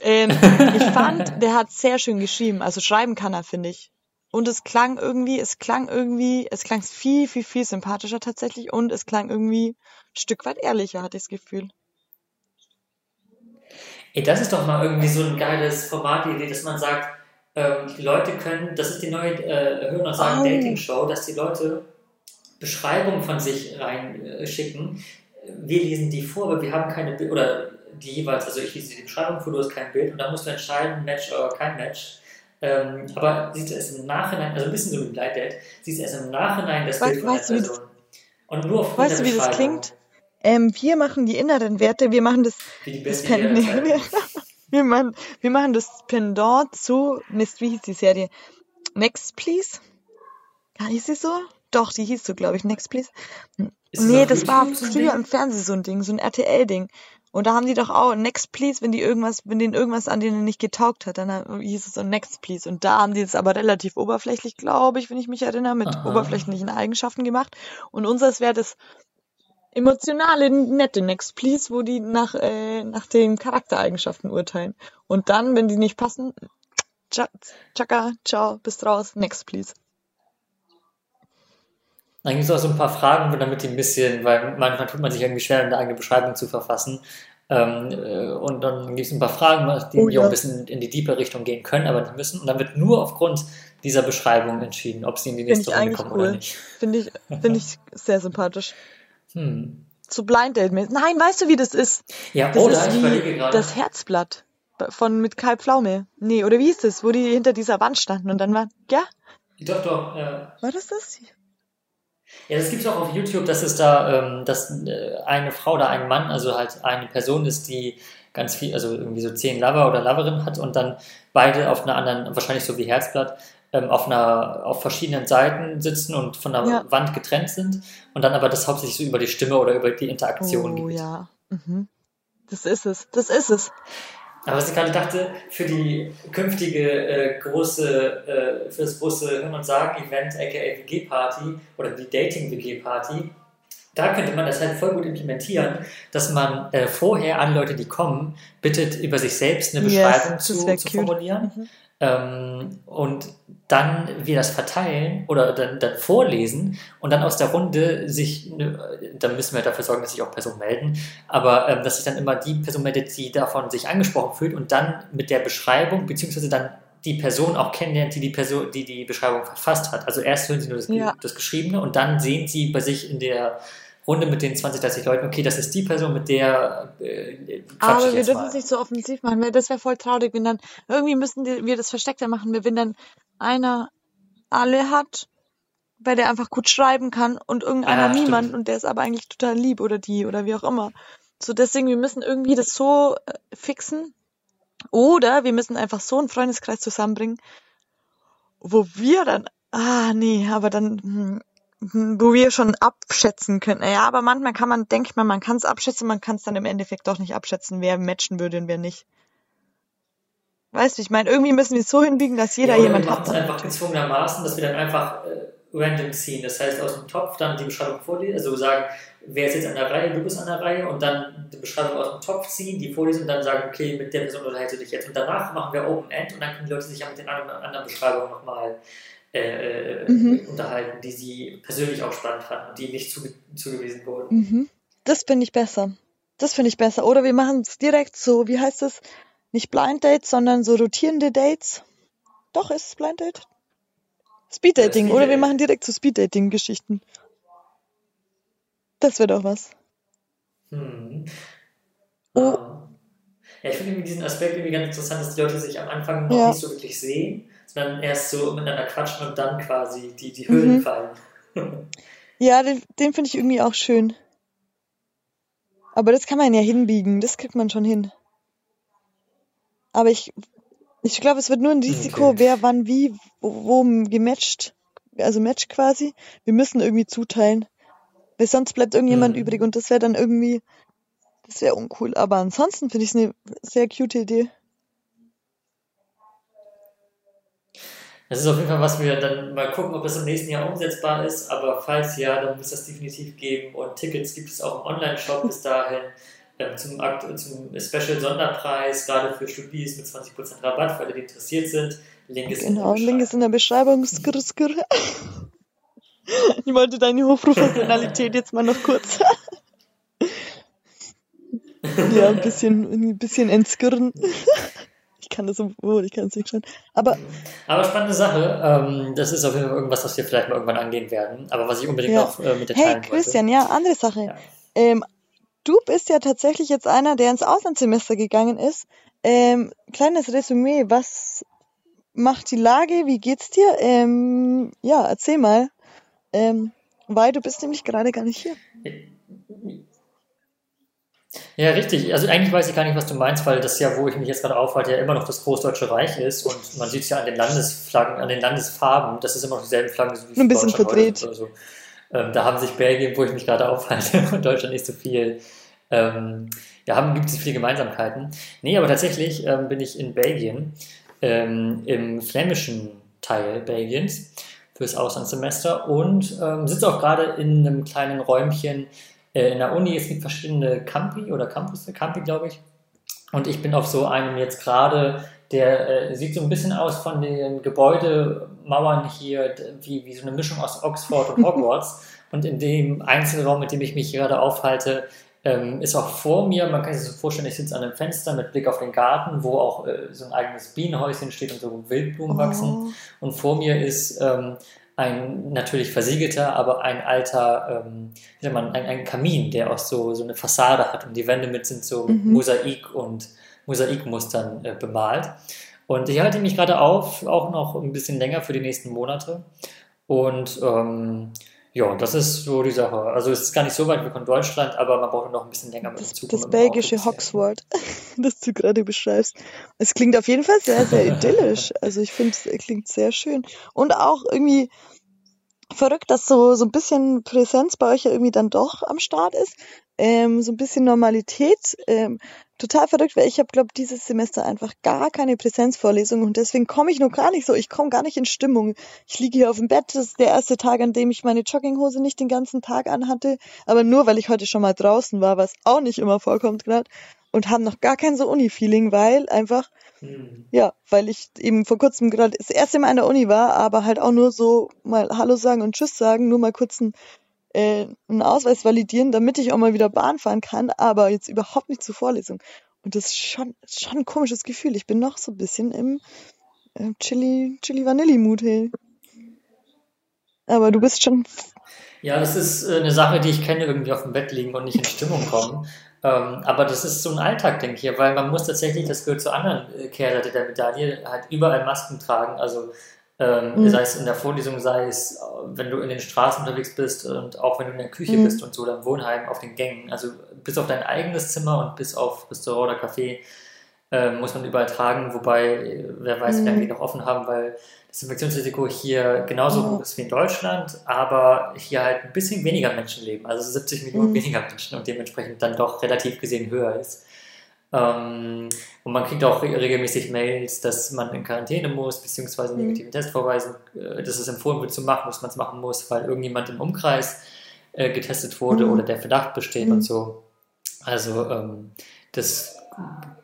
ähm, ich fand, der hat sehr schön geschrieben. Also schreiben kann er, finde ich. Und es klang irgendwie, es klang irgendwie, es klang viel, viel, viel sympathischer tatsächlich und es klang irgendwie ein Stück weit ehrlicher, hatte ich das Gefühl. Ey, das ist doch mal irgendwie so ein geiles Format, die Idee, dass man sagt, ähm, die Leute können, das ist die neue äh, Hören und Sagen oh. Dating Show, dass die Leute Beschreibungen von sich reinschicken. Äh, wir lesen die vor, aber wir haben keine Bild oder die jeweils, also ich lese die Beschreibung vor, du hast kein Bild und dann musst du entscheiden, Match oder kein Match. Ähm, aber siehst du es im Nachhinein, also ein bisschen so wie Blind Date, siehst du erst im Nachhinein das Bild von der Person. Und nur auf Weißt du, wie das klingt? Ähm, wir machen die inneren Werte, wir machen das, das Pen nee, wir, machen, wir machen das Pendant zu, Mist, wie hieß die Serie? Next Please? Ja, hieß sie so? Doch, die hieß so, glaube ich, Next Please. Ist nee, das war früher im Fernsehen so ein Ding, so ein RTL-Ding. Und da haben die doch auch Next Please, wenn die irgendwas, wenn denen irgendwas an denen nicht getaugt hat, dann hieß es so Next Please. Und da haben die es aber relativ oberflächlich, glaube ich, wenn ich mich erinnere, mit Aha. oberflächlichen Eigenschaften gemacht. Und unseres wäre das emotionale, nette Next Please, wo die nach, äh, nach den Charaktereigenschaften urteilen. Und dann, wenn die nicht passen, tschakka, ciao, bist raus, Next Please. Dann gibt es auch so ein paar Fragen, damit die ein bisschen, weil manchmal tut man sich irgendwie schwer, eine eigene Beschreibung zu verfassen. Ähm, äh, und dann gibt es ein paar Fragen, die oh, ja. auch ein bisschen in die tiefe Richtung gehen können, aber die müssen. Und dann wird nur aufgrund dieser Beschreibung entschieden, ob sie in die nächste Runde kommen cool. oder nicht. Finde ich, find ich sehr sympathisch. Hm. Zu Blind Date. Nein, weißt du, wie das ist? Ja, das oder? ist wie das Herzblatt von mit Kai Pflaume. Nee, oder wie hieß das, wo die hinter dieser Wand standen und dann war, ja? Doch, doch, ja. War das das? Ja, das gibt es auch auf YouTube, dass es da, ähm, dass äh, eine Frau oder ein Mann, also halt eine Person ist, die ganz viel, also irgendwie so zehn Lover oder Loverinnen hat und dann beide auf einer anderen, wahrscheinlich so wie Herzblatt, ähm, auf einer, auf verschiedenen Seiten sitzen und von der ja. Wand getrennt sind und dann aber das hauptsächlich so über die Stimme oder über die Interaktion oh, geht. ja. Mhm. Das ist es. Das ist es. Aber was ich gerade dachte, für die künftige äh, große, äh, für das große Hören und Sagen-Event, aka WG-Party oder die Dating-WG-Party, da könnte man das halt voll gut implementieren, dass man äh, vorher alle Leute, die kommen, bittet, über sich selbst eine Beschreibung yes, zu, zu formulieren. Mhm. Ähm, und dann wir das verteilen oder dann, dann, vorlesen und dann aus der Runde sich, dann müssen wir dafür sorgen, dass sich auch Personen melden, aber ähm, dass sich dann immer die Person meldet, die davon sich angesprochen fühlt und dann mit der Beschreibung, beziehungsweise dann die Person auch kennenlernt, die die Person, die die Beschreibung verfasst hat. Also erst hören sie nur das, ja. das Geschriebene und dann sehen sie bei sich in der Runde mit den 20, 30 Leuten, okay, das ist die Person, mit der äh, Aber wir dürfen es nicht so offensiv machen, weil das wäre voll traurig, wenn dann, irgendwie müssen wir das versteckter machen, wenn dann einer alle hat, weil der einfach gut schreiben kann und irgendeiner ah, niemand und der ist aber eigentlich total lieb oder die oder wie auch immer. So deswegen, wir müssen irgendwie das so äh, fixen. Oder wir müssen einfach so einen Freundeskreis zusammenbringen, wo wir dann, ah nee, aber dann, hm, wo wir schon abschätzen können. Ja, aber manchmal kann man, denke ich mal, man kann es abschätzen, man kann es dann im Endeffekt doch nicht abschätzen, wer matchen würde und wer nicht. Weißt du, ich meine, irgendwie müssen wir es so hinbiegen, dass jeder ja, jemand hat. Wir machen es einfach gezwungenermaßen, dass wir dann einfach äh, random ziehen. Das heißt, aus dem Topf dann die Beschreibung vorlesen, also sagen, wer ist jetzt an der Reihe, du bist an der Reihe und dann die Beschreibung aus dem Topf ziehen, die vorlesen und dann sagen, okay, mit der Person unterhältst du dich jetzt. Und danach machen wir Open End und dann können die Leute sich ja mit den anderen, anderen Beschreibungen nochmal äh, äh, mhm. unterhalten, die sie persönlich auch spannend fanden und die nicht zuge zugewiesen wurden. Mhm. Das finde ich besser. Das finde ich besser. Oder wir machen es direkt so, wie heißt es? Nicht Blind Dates, sondern so rotierende Dates. Doch, ist es Blind Date? Speed Dating. Oder wir machen direkt so Speed Dating Geschichten. Das wäre doch was. Hm. Oh. Ah. Ja, ich finde diesen Aspekt irgendwie ganz interessant, dass die Leute sich am Anfang noch ja. nicht so wirklich sehen dann erst so miteinander quatschen und dann quasi die, die Hüllen mhm. fallen. ja, den, den finde ich irgendwie auch schön. Aber das kann man ja hinbiegen, das kriegt man schon hin. Aber ich, ich glaube, es wird nur ein Risiko, okay. wer wann wie, wo, wo gematcht, also Match quasi. Wir müssen irgendwie zuteilen. Weil sonst bleibt irgendjemand mhm. übrig und das wäre dann irgendwie, das wäre uncool. Aber ansonsten finde ich es eine sehr cute Idee. Das ist auf jeden Fall, was wir dann mal gucken, ob das im nächsten Jahr umsetzbar ist. Aber falls ja, dann muss das definitiv geben. Und Tickets gibt es auch im Online-Shop bis dahin. Ähm, zum, zum Special-Sonderpreis, gerade für Studis mit 20% Rabatt, für alle, die interessiert sind. Link ist genau, in der Link ist in der Beschreibung. Skr, skr. Ich wollte deine Hochprofessionalität jetzt mal noch kurz. ja, ein bisschen, ein bisschen entskirren. Ich kann das wohl, ich kann es nicht schon. Aber, aber spannende Sache. Ähm, das ist auf jeden Fall irgendwas, was wir vielleicht mal irgendwann angehen werden. Aber was ich unbedingt ja. noch äh, mit teilen Hey, Christian, wollte. ja, andere Sache. Ja. Ähm, du bist ja tatsächlich jetzt einer, der ins Auslandssemester gegangen ist. Ähm, kleines Resümee, was macht die Lage? Wie geht's dir? Ähm, ja, erzähl mal. Ähm, weil du bist nämlich gerade gar nicht hier. Ja, richtig. Also eigentlich weiß ich gar nicht, was du meinst, weil das ja, wo ich mich jetzt gerade aufhalte, ja immer noch das Großdeutsche Reich ist und man sieht es ja an den Landesflaggen, an den Landesfarben, das ist immer noch dieselben Flaggen wie Ein bisschen verdreht. So. Ähm, da haben sich Belgien, wo ich mich gerade aufhalte, und Deutschland nicht so viel. Ähm, ja, haben, gibt es viele Gemeinsamkeiten. Nee, aber tatsächlich ähm, bin ich in Belgien, ähm, im flämischen Teil Belgiens fürs Auslandssemester und ähm, sitze auch gerade in einem kleinen Räumchen äh, in der Uni, es gibt verschiedene Campi oder Campus, Campi, glaube ich. Und ich bin auf so einem jetzt gerade, der äh, sieht so ein bisschen aus von den Gebäudemauern hier, wie, wie so eine Mischung aus Oxford und Hogwarts. und in dem Einzelraum, mit dem ich mich gerade aufhalte, ähm, ist auch vor mir, man kann sich so vorstellen, ich sitze an einem Fenster mit Blick auf den Garten, wo auch äh, so ein eigenes Bienenhäuschen steht und so Wildblumen oh. wachsen. Und vor mir ist ähm, ein natürlich versiegelter, aber ein alter, ähm, wie sagt man, ein, ein Kamin, der auch so, so eine Fassade hat und die Wände mit sind so mhm. Mosaik und Mosaikmustern äh, bemalt. Und ich halte mich gerade auf, auch noch ein bisschen länger für die nächsten Monate. Und ähm, ja, das ist so die Sache. Also es ist gar nicht so weit weg von Deutschland, aber man braucht noch ein bisschen länger mit dem Zug. Das, das belgische Hoxworth, das du gerade beschreibst. Es klingt auf jeden Fall sehr, sehr idyllisch. Also ich finde, es klingt sehr schön. Und auch irgendwie verrückt, dass so, so ein bisschen Präsenz bei euch ja irgendwie dann doch am Start ist. Ähm, so ein bisschen Normalität. Ähm, total verrückt, weil ich habe, glaube dieses Semester einfach gar keine Präsenzvorlesung und deswegen komme ich noch gar nicht so, ich komme gar nicht in Stimmung. Ich liege hier auf dem Bett, das ist der erste Tag, an dem ich meine Jogginghose nicht den ganzen Tag anhatte, aber nur, weil ich heute schon mal draußen war, was auch nicht immer vorkommt gerade und haben noch gar kein so Uni-Feeling, weil einfach, mhm. ja, weil ich eben vor kurzem gerade das erste Mal in der Uni war, aber halt auch nur so mal Hallo sagen und Tschüss sagen, nur mal kurz ein äh, einen Ausweis validieren, damit ich auch mal wieder Bahn fahren kann, aber jetzt überhaupt nicht zur Vorlesung. Und das ist schon, schon ein komisches Gefühl. Ich bin noch so ein bisschen im äh, Chili, Chili Vanilli Mood, hey. Aber du bist schon. Ja, das ist äh, eine Sache, die ich kenne, irgendwie auf dem Bett liegen und nicht in Stimmung kommen. Ähm, aber das ist so ein Alltag, denke ich, weil man muss tatsächlich, das gehört zur anderen äh, Kehrseite der Medaille, halt überall Masken tragen. Also ähm, mhm. Sei es in der Vorlesung, sei es, wenn du in den Straßen unterwegs bist und auch wenn du in der Küche mhm. bist und so, oder im Wohnheim, auf den Gängen. Also bis auf dein eigenes Zimmer und bis auf Restaurant oder Café äh, muss man überall tragen, wobei wer weiß, wie lange die mhm. noch offen haben, weil das Infektionsrisiko hier genauso mhm. hoch ist wie in Deutschland, aber hier halt ein bisschen weniger Menschen leben, also 70 Millionen mhm. weniger Menschen und dementsprechend dann doch relativ gesehen höher ist. Ähm, und man kriegt auch regelmäßig Mails, dass man in Quarantäne muss, beziehungsweise einen mhm. negativen Test vorweisen, äh, dass es empfohlen wird zu machen, dass man es machen muss, weil irgendjemand im Umkreis äh, getestet wurde mhm. oder der Verdacht besteht mhm. und so. Also ähm, das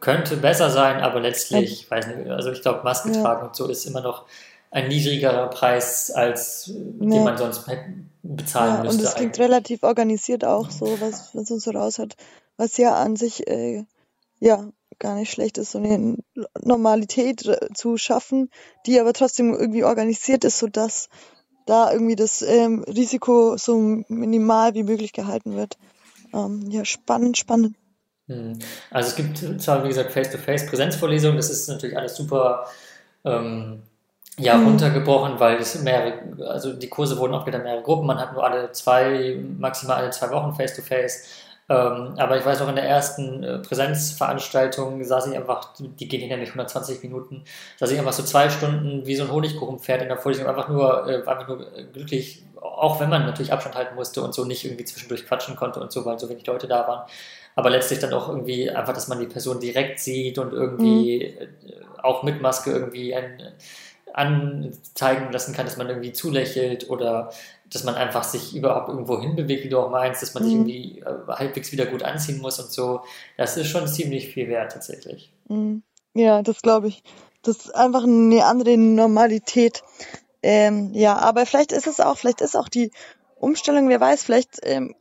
könnte besser sein, aber letztlich, ich weiß nicht, also ich glaube, Maske ja. tragen und so ist immer noch ein niedrigerer Preis, als ja. den man sonst bezahlen ja, müsste. Und es klingt relativ organisiert auch so, was, was uns so raus hat, was ja an sich äh, ja, gar nicht schlecht ist, so eine Normalität äh, zu schaffen, die aber trotzdem irgendwie organisiert ist, sodass da irgendwie das ähm, Risiko so minimal wie möglich gehalten wird. Ähm, ja, spannend, spannend. Hm. Also es gibt zwar, wie gesagt, Face-to-Face-Präsenzvorlesungen, das ist natürlich alles super ähm, ja, mhm. runtergebrochen, weil es mehrere, also die Kurse wurden auch wieder mehrere Gruppen, man hat nur alle zwei, maximal alle zwei Wochen Face-to-Face. -face. Ähm, aber ich weiß auch in der ersten äh, Präsenzveranstaltung saß ich einfach, die gehen nämlich 120 Minuten, saß ich einfach so zwei Stunden wie so ein Honigkuchenpferd in der Vorlesung, einfach nur, äh, einfach nur glücklich, auch wenn man natürlich Abstand halten musste und so nicht irgendwie zwischendurch quatschen konnte und so, weil so wenig Leute da waren. Aber letztlich dann auch irgendwie einfach, dass man die Person direkt sieht und irgendwie mhm. auch mit Maske irgendwie ein, anzeigen lassen kann, dass man irgendwie zulächelt oder dass man einfach sich überhaupt irgendwo hinbewegt, wie du auch meinst, dass man mhm. sich irgendwie äh, halbwegs wieder gut anziehen muss und so. Das ist schon ziemlich viel wert tatsächlich. Mhm. Ja, das glaube ich. Das ist einfach eine andere Normalität. Ähm, ja, aber vielleicht ist es auch, vielleicht ist auch die Umstellung, wer weiß, vielleicht ähm,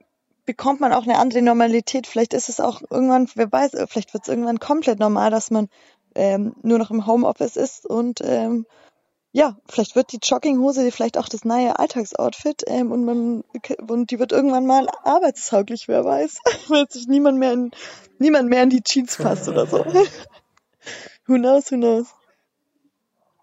bekommt man auch eine andere Normalität. Vielleicht ist es auch irgendwann, wer weiß, vielleicht wird es irgendwann komplett normal, dass man ähm, nur noch im Homeoffice ist und ähm, ja, vielleicht wird die Jogginghose vielleicht auch das neue Alltagsoutfit ähm, und man und die wird irgendwann mal arbeitstauglich, wer weiß, weil sich niemand mehr in niemand mehr in die Jeans passt oder so. who knows, who knows.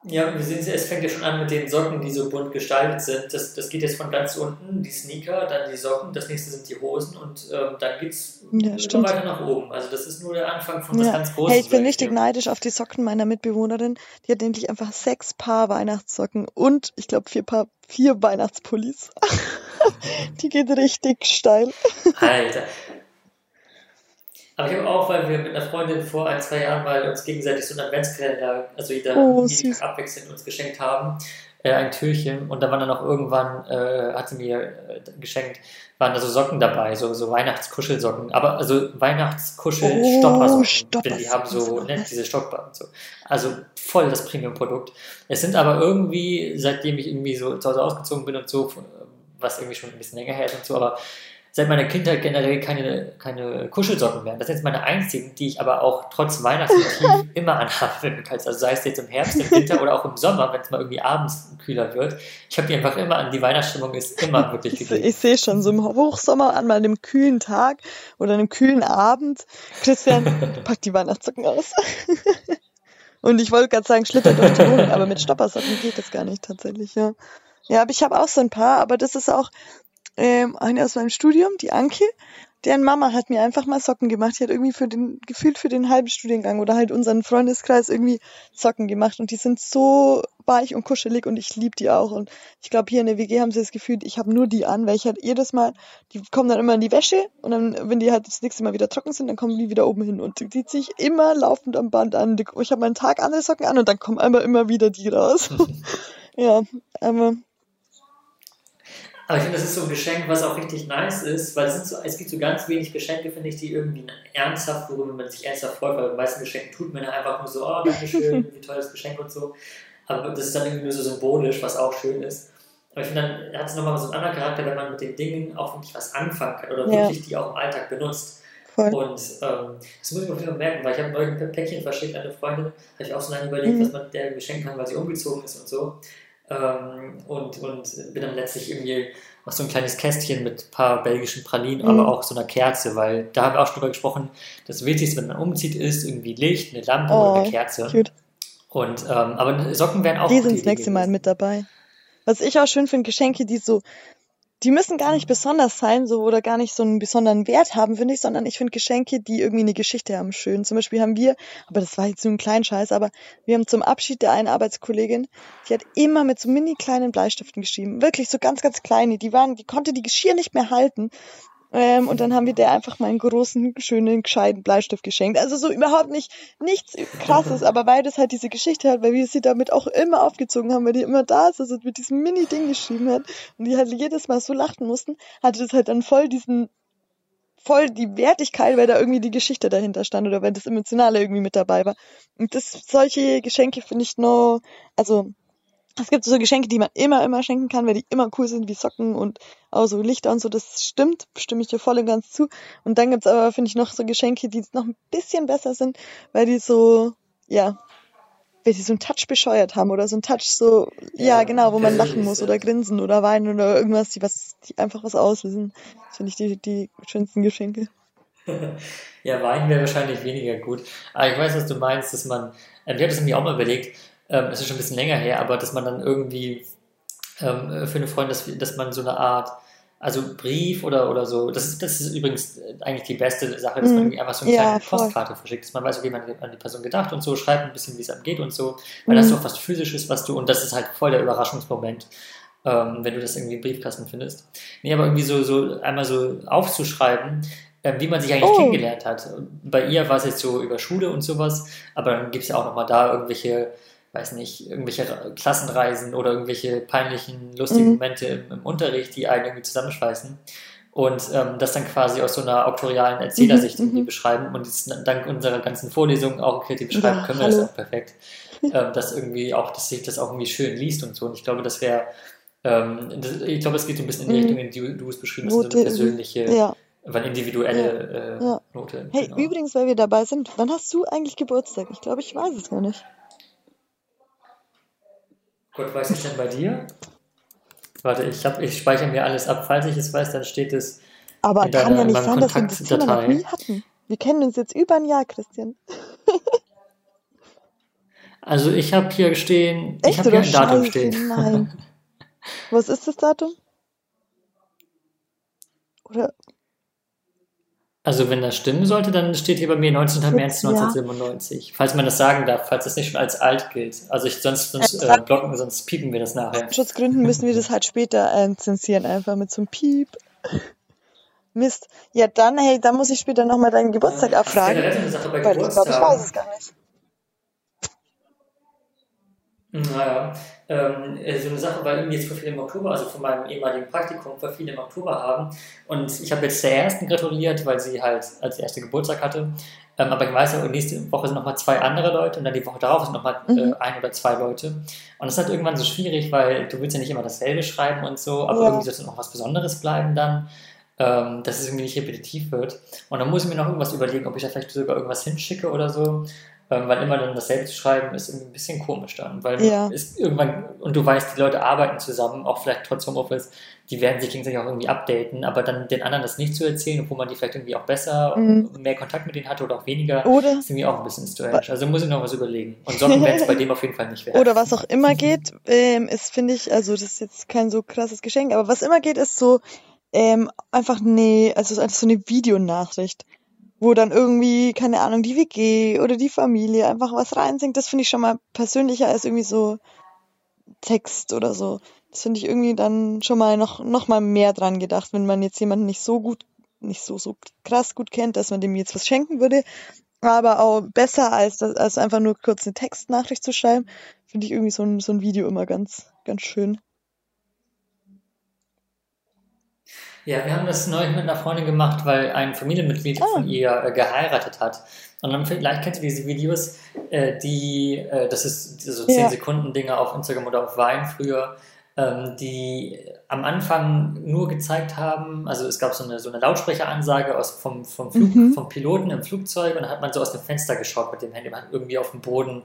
Ja, wir sehen, es fängt ja schon an mit den Socken, die so bunt gestaltet sind. Das, das geht jetzt von ganz unten, die Sneaker, dann die Socken, das nächste sind die Hosen und ähm, dann geht es ja, weiter nach oben. Also das ist nur der Anfang von was ganz Großes. Hey, ich bin richtig neidisch auf die Socken meiner Mitbewohnerin. Die hat endlich einfach sechs Paar Weihnachtssocken und ich glaube vier Paar, vier Weihnachtspullis. die geht richtig steil. Alter, aber ich habe auch, weil wir mit einer Freundin vor ein, zwei Jahren mal uns gegenseitig so einen Adventskalender, also jeder oh, abwechselnd uns geschenkt haben. äh, ein Türchen und da waren dann auch irgendwann, äh, hat sie mir äh, geschenkt, waren da so Socken dabei, so, so Weihnachtskuschelsocken, aber also Weihnachtskuschel-Stoppersocken, Oh, denn die haben so, ne, diese Stopper und so. Also voll das Premium-Produkt. Es sind aber irgendwie, seitdem ich irgendwie so zu Hause ausgezogen bin und so, was irgendwie schon ein bisschen länger her ist und so, aber seit meiner Kindheit generell keine, keine Kuschelsocken mehr. Das sind jetzt meine einzigen, die ich aber auch trotz Weihnachtsmotiv immer anhabe. Also sei es jetzt im Herbst, im Winter oder auch im Sommer, wenn es mal irgendwie abends kühler wird. Ich habe die einfach immer an. Die Weihnachtsstimmung ist immer wirklich Ich, gegeben. ich sehe schon so im Hochsommer an mal einem kühlen Tag oder einem kühlen Abend. Christian packt die Weihnachtssocken aus. Und ich wollte gerade sagen, schlittert durch die Wohnung, aber mit Stoppersocken geht das gar nicht tatsächlich, ja. Ja, aber ich habe auch so ein paar, aber das ist auch ähm, eine aus meinem Studium, die Anke, deren Mama hat mir einfach mal Socken gemacht. Die hat irgendwie für den, gefühlt für den halben Studiengang oder halt unseren Freundeskreis irgendwie Socken gemacht und die sind so weich und kuschelig und ich liebe die auch. Und ich glaube, hier in der WG haben sie das Gefühl, ich habe nur die an, weil ich halt jedes Mal, die kommen dann immer in die Wäsche und dann, wenn die halt das nächste Mal wieder trocken sind, dann kommen die wieder oben hin und die ziehe ich immer laufend am Band an. Ich habe meinen Tag andere Socken an und dann kommen einmal immer wieder die raus. ja, aber Aber ich finde, das ist so ein Geschenk, was auch richtig nice ist, weil es, so, es gibt so ganz wenig Geschenke, finde ich, die irgendwie ernsthaft, worüber man sich ernsthaft freut, weil bei meisten Geschenken tut man ja einfach nur so, oh, Dankeschön, wie toll das Geschenk und so. Aber das ist dann irgendwie nur so symbolisch, was auch schön ist. Aber ich finde, dann hat es nochmal so einen anderen Charakter, wenn man mit den Dingen auch wirklich was anfangen kann oder Ja. wirklich die auch im Alltag benutzt. voll. Und ähm, das muss ich mir auf jeden Fall merken, weil ich habe neulich ein Päckchen verschickt an eine Freundin, habe ich auch so lange überlegt, Mhm. was man der geschenken kann, weil sie umgezogen ist und so. Ähm, und, und bin dann letztlich irgendwie noch so ein kleines Kästchen mit ein paar belgischen Pralinen, Mhm. aber auch so einer Kerze, weil da haben wir auch schon drüber gesprochen, das Wichtigste, wenn man umzieht, ist irgendwie Licht, eine Lampe Oh, oder eine Kerze. Cute. Und, ähm, aber Socken wären auch Die sind das nächste Mal mit dabei. Was ich auch schön finde, Geschenke, die so, die müssen gar nicht besonders sein, so oder gar nicht so einen besonderen Wert haben, finde ich, sondern ich finde Geschenke, die irgendwie eine Geschichte haben, schön. Zum Beispiel haben wir, aber das war jetzt so ein kleiner Scheiß, aber wir haben zum Abschied der einen Arbeitskollegin, die hat immer mit so mini kleinen Bleistiften geschrieben, wirklich so ganz, ganz kleine. Die waren, die konnte die Geschirr nicht mehr halten. Ähm, und dann haben wir der einfach mal einen großen, schönen, gescheiten Bleistift geschenkt. Also so überhaupt nicht, nichts krasses, aber weil das halt diese Geschichte hat, weil wir sie damit auch immer aufgezogen haben, weil die immer da ist, also mit diesem Mini-Ding geschrieben hat und die halt jedes Mal so lachen mussten, hatte das halt dann voll diesen, voll die Wertigkeit, weil da irgendwie die Geschichte dahinter stand oder weil das Emotionale irgendwie mit dabei war. Und das, solche Geschenke finde ich noch, also, es gibt so Geschenke, die man immer, immer schenken kann, weil die immer cool sind, wie Socken und auch so Lichter und so. Das stimmt, stimme ich dir voll und ganz zu. Und dann gibt's aber, finde ich, noch so Geschenke, die noch ein bisschen besser sind, weil die so, ja, weil die so einen Touch bescheuert haben oder so einen Touch so, ja, Ja, genau, wo man lachen muss oder grinsen oder weinen oder irgendwas, die was, die einfach was auslösen. Das finde ich die, die schönsten Geschenke. Ja, Wein wäre wahrscheinlich weniger gut. Aber ich weiß, was du meinst, dass man, äh, wir haben das irgendwie auch mal überlegt, ähm, es ist schon ein bisschen länger her, aber dass man dann irgendwie ähm, für eine Freundin, dass, dass man so eine Art, also Brief oder, oder so, das ist, das ist übrigens eigentlich die beste Sache, dass man Mhm. irgendwie einfach so eine Ja, kleine voll. Postkarte verschickt, dass man weiß, okay, man hat an die Person gedacht und so, schreibt ein bisschen, wie es einem geht und so, weil das ist auch was Physisches, was du, und das ist halt voll der Überraschungsmoment, ähm, wenn du das irgendwie im Briefkasten findest. Nee, aber irgendwie so, so einmal so aufzuschreiben, ähm, wie man sich eigentlich Oh. kennengelernt hat. Bei ihr war es jetzt so über Schule und sowas, aber dann gibt es ja auch nochmal da irgendwelche, weiß nicht, irgendwelche Klassenreisen oder irgendwelche peinlichen, lustigen Mhm. Momente im, im Unterricht, die einen irgendwie zusammenschweißen. Und ähm, das dann quasi aus so einer auktorialen Erzählersicht Mhm, irgendwie mhm. beschreiben und jetzt dank unserer ganzen Vorlesungen auch kreativ beschreiben, Ja, können wir das hallo. auch perfekt. ähm, dass irgendwie auch, dass sich das auch irgendwie schön liest und so. Und ich glaube, das wäre, ähm, das, ich glaube, es geht so ein bisschen in die Mhm. Richtung, in die du, es beschrieben hast, so eine Note, persönliche, ja. individuelle äh, Ja. Note. Hey, genau. übrigens, weil wir dabei sind, wann hast du eigentlich Geburtstag? Ich glaube, ich weiß es gar nicht. Gott, weiß ich denn bei dir? Warte, ich, hab, ich speichere mir alles ab. Falls ich es weiß, dann steht es Aber in kann deiner ja nicht sein, dass wir das Thema noch nie hatten. Wir kennen uns jetzt über ein Jahr, Christian. Also ich habe hier stehen, ich Echt habe hier ein Datum Scheiße? stehen. Nein. Was ist das Datum? Oder Also wenn das stimmen sollte, dann steht hier bei mir 19. März Ja. 1997. Falls man das sagen darf, falls das nicht schon als alt gilt. Also ich, sonst, sonst Äh, äh, blocken, sonst piepen wir das nachher. Schutzgründen müssen wir das halt später äh, zensieren, einfach mit so einem Piep. Mist. Ja, dann, hey, dann muss ich später nochmal deinen Geburtstag Das ist abfragen. generell so eine Sache bei Weil ich glaube, ich weiß es gar nicht. Naja, ähm, äh, so eine Sache, weil irgendwie jetzt vor viele im Oktober, also von meinem ehemaligen Praktikum, vor viele im Oktober haben. Und ich habe jetzt der ersten gratuliert, weil sie halt als erste Geburtstag hatte. Ähm, aber ich weiß ja, nächste Woche sind nochmal zwei andere Leute und dann die Woche darauf sind nochmal äh, mhm. ein oder zwei Leute. Und das ist halt irgendwann so schwierig, weil du willst ja nicht immer dasselbe schreiben und so, aber ja. irgendwie soll es noch was Besonderes bleiben dann, ähm, dass es irgendwie nicht repetitiv wird. Und dann muss ich mir noch irgendwas überlegen, ob ich da vielleicht sogar irgendwas hinschicke oder so. Weil immer dann dasselbe zu schreiben ist irgendwie ein bisschen komisch dann, weil ja. ist irgendwann, und du weißt, die Leute arbeiten zusammen, auch vielleicht trotz Homeoffice, die werden sich gegenseitig auch irgendwie updaten, aber dann den anderen das nicht zu erzählen, obwohl man die vielleicht irgendwie auch besser, mhm. mehr Kontakt mit denen hatte oder auch weniger, oder ist irgendwie auch ein bisschen strange. Also muss ich noch was überlegen. Und Socken werden es bei dem auf jeden Fall nicht werden. Oder was auch immer geht, ähm, ist, finde ich, also das ist jetzt kein so krasses Geschenk, aber was immer geht, ist so, ähm, einfach nee, also einfach so eine Videonachricht wo dann irgendwie, keine Ahnung, die WG oder die Familie einfach was reinsingt. Das finde ich schon mal persönlicher als irgendwie so Text oder so. Das finde ich irgendwie dann schon mal noch, noch mal mehr dran gedacht, wenn man jetzt jemanden nicht so gut, nicht so, so krass gut kennt, dass man dem jetzt was schenken würde. Aber auch besser als, als einfach nur kurz eine Textnachricht zu schreiben, finde ich irgendwie so ein, so ein Video immer ganz, ganz schön. Ja, wir haben das neulich mit einer Freundin gemacht, weil ein Familienmitglied oh. von ihr äh, geheiratet hat. Und dann vielleicht kennst du diese Videos, äh, die, äh, das ist so 10 ja. Sekunden Dinge auf Instagram oder auf Wein früher, ähm, die am Anfang nur gezeigt haben, also es gab so eine, so eine Lautsprecheransage aus, vom, vom, Flug, mhm. vom Piloten im Flugzeug und dann hat man so aus dem Fenster geschaut mit dem Handy, man hat irgendwie auf dem Boden,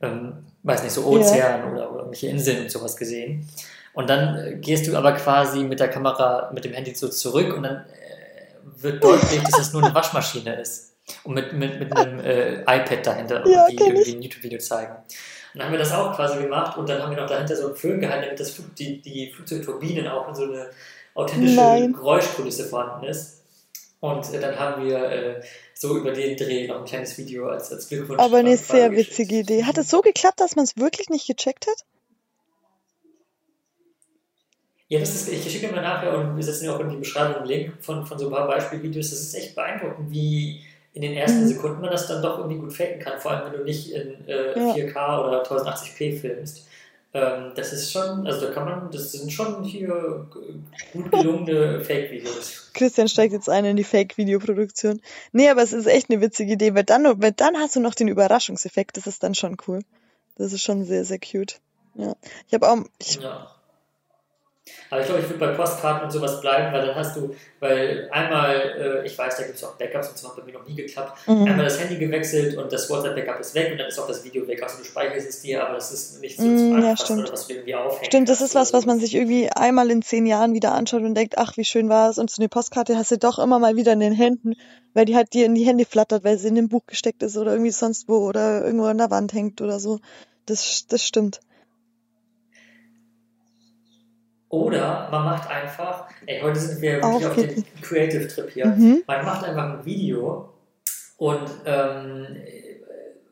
ähm, weiß nicht, so Ozean ja. oder, oder irgendwelche Inseln und sowas gesehen. Und dann äh, gehst du aber quasi mit der Kamera, mit dem Handy so zurück und dann äh, wird deutlich, dass es nur eine Waschmaschine ist. Und mit, mit, mit einem äh, iPad dahinter, ja, die irgendwie ein YouTube-Video zeigen. Und dann haben wir das auch quasi gemacht und dann haben wir noch dahinter so einen Föhn gehalten, damit das Flug, die, die Flugzeugturbinen auch in so eine authentische Nein. Geräuschkulisse vorhanden ist. Und äh, dann haben wir äh, so über den Dreh noch ein kleines Video als, als Glückwunsch. Aber eine sehr witzige Idee. Hat es so geklappt, dass man es wirklich nicht gecheckt hat? Ja, das ist, ich schicke mal nachher und wir setzen ja auch in die Beschreibung einen Link von, von so ein paar Beispielvideos. Das ist echt beeindruckend, wie in den ersten mhm. Sekunden man das dann doch irgendwie gut faken kann, vor allem wenn du nicht in äh, ja. 4K oder 1080p filmst. Ähm, das ist schon, also da kann man, das sind schon hier gut gelungene Fake-Videos. Christian steigt jetzt ein in die Fake-Videoproduktion. Nee, aber es ist echt eine witzige Idee, weil dann, weil dann hast du noch den Überraschungseffekt, das ist dann schon cool. Das ist schon sehr, sehr cute. Ja. Ich habe auch, ich, ja. Aber ich glaube, ich würde bei Postkarten und sowas bleiben, weil dann hast du, weil einmal, äh, ich weiß, da gibt es auch Backups und so hat bei mir noch nie geklappt, mhm. einmal das Handy gewechselt und das WhatsApp-Backup ist weg und dann ist auch das Video weg. Also du speicherst es dir, aber das ist nicht so mhm, zum Anfassen ja, oder was du irgendwie aufhängen Stimmt, das ist was, was man sich irgendwie einmal in zehn Jahren wieder anschaut und denkt, ach, wie schön war es. Und so eine Postkarte hast du doch immer mal wieder in den Händen, weil die halt dir in die Hände flattert, weil sie in dem Buch gesteckt ist oder irgendwie sonst wo oder irgendwo an der Wand hängt oder so. Das, das stimmt. Oder man macht einfach, ey, heute sind wir wirklich auf dem Creative Trip hier. Mhm. Man macht einfach ein Video und ähm,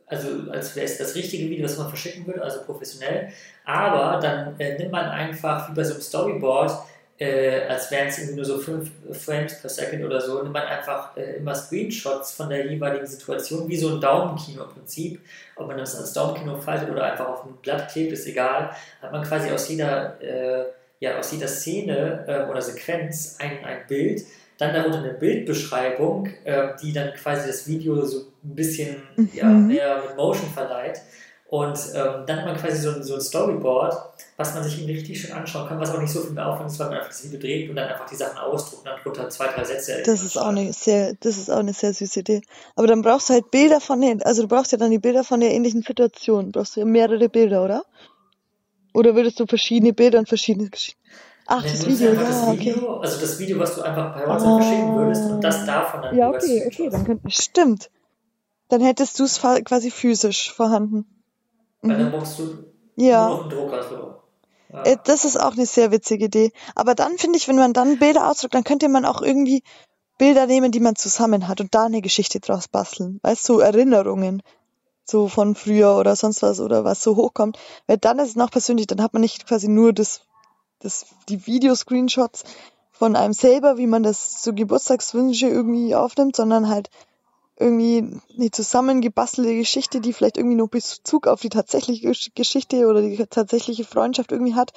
also als wäre es das richtige Video, das man verschicken würde, also professionell. Aber dann äh, nimmt man einfach wie bei so einem Storyboard, äh, als wären es irgendwie nur so fünf Frames per Second oder so, nimmt man einfach äh, immer Screenshots von der jeweiligen Situation, wie so ein Daumenkino-Prinzip. Ob man das als Daumenkino faltet oder einfach auf ein Blatt klebt, ist egal. Hat man quasi aus jeder äh, ja, aus jeder Szene äh, oder Sequenz ein, ein Bild, dann darunter eine Bildbeschreibung, äh, die dann quasi das Video so ein bisschen mhm. ja, mehr mit Motion verleiht. Und ähm, dann hat man quasi so ein, so ein Storyboard, was man sich irgendwie richtig schön anschauen kann, was auch nicht so viel mehr Aufwand ist, weil man einfach das Video dreht und dann einfach die Sachen ausdruckt und dann drunter zwei, drei Sätze. Das ist auch eine sehr, das ist auch eine sehr süße Idee. Aber dann brauchst du halt Bilder von den, also du brauchst ja dann die Bilder von der ähnlichen Situation. Brauchst du ja mehrere Bilder, oder? Oder würdest du verschiedene Bilder und verschiedene Geschichten? Ach, das Video, ja, das Video, okay. Also das Video, was du einfach bei WhatsApp oh. verschicken würdest und das davon dann Ja, okay, okay, dann könnte, stimmt. Dann hättest du es quasi physisch vorhanden. Weil mhm. dann brauchst du ja. nur noch einen Drucker. So. Ja. Äh, das ist auch eine sehr witzige Idee. Aber dann finde ich, wenn man dann Bilder ausdruckt, dann könnte man auch irgendwie Bilder nehmen, die man zusammen hat und da eine Geschichte draus basteln. Weißt du, so Erinnerungen so von früher oder sonst was oder was so hochkommt. Weil dann ist es noch persönlich, dann hat man nicht quasi nur das, das, die Videoscreenshots von einem selber, wie man das so Geburtstagswünsche irgendwie aufnimmt, sondern halt irgendwie eine zusammengebastelte Geschichte, die vielleicht irgendwie noch Bezug auf die tatsächliche Geschichte oder die tatsächliche Freundschaft irgendwie hat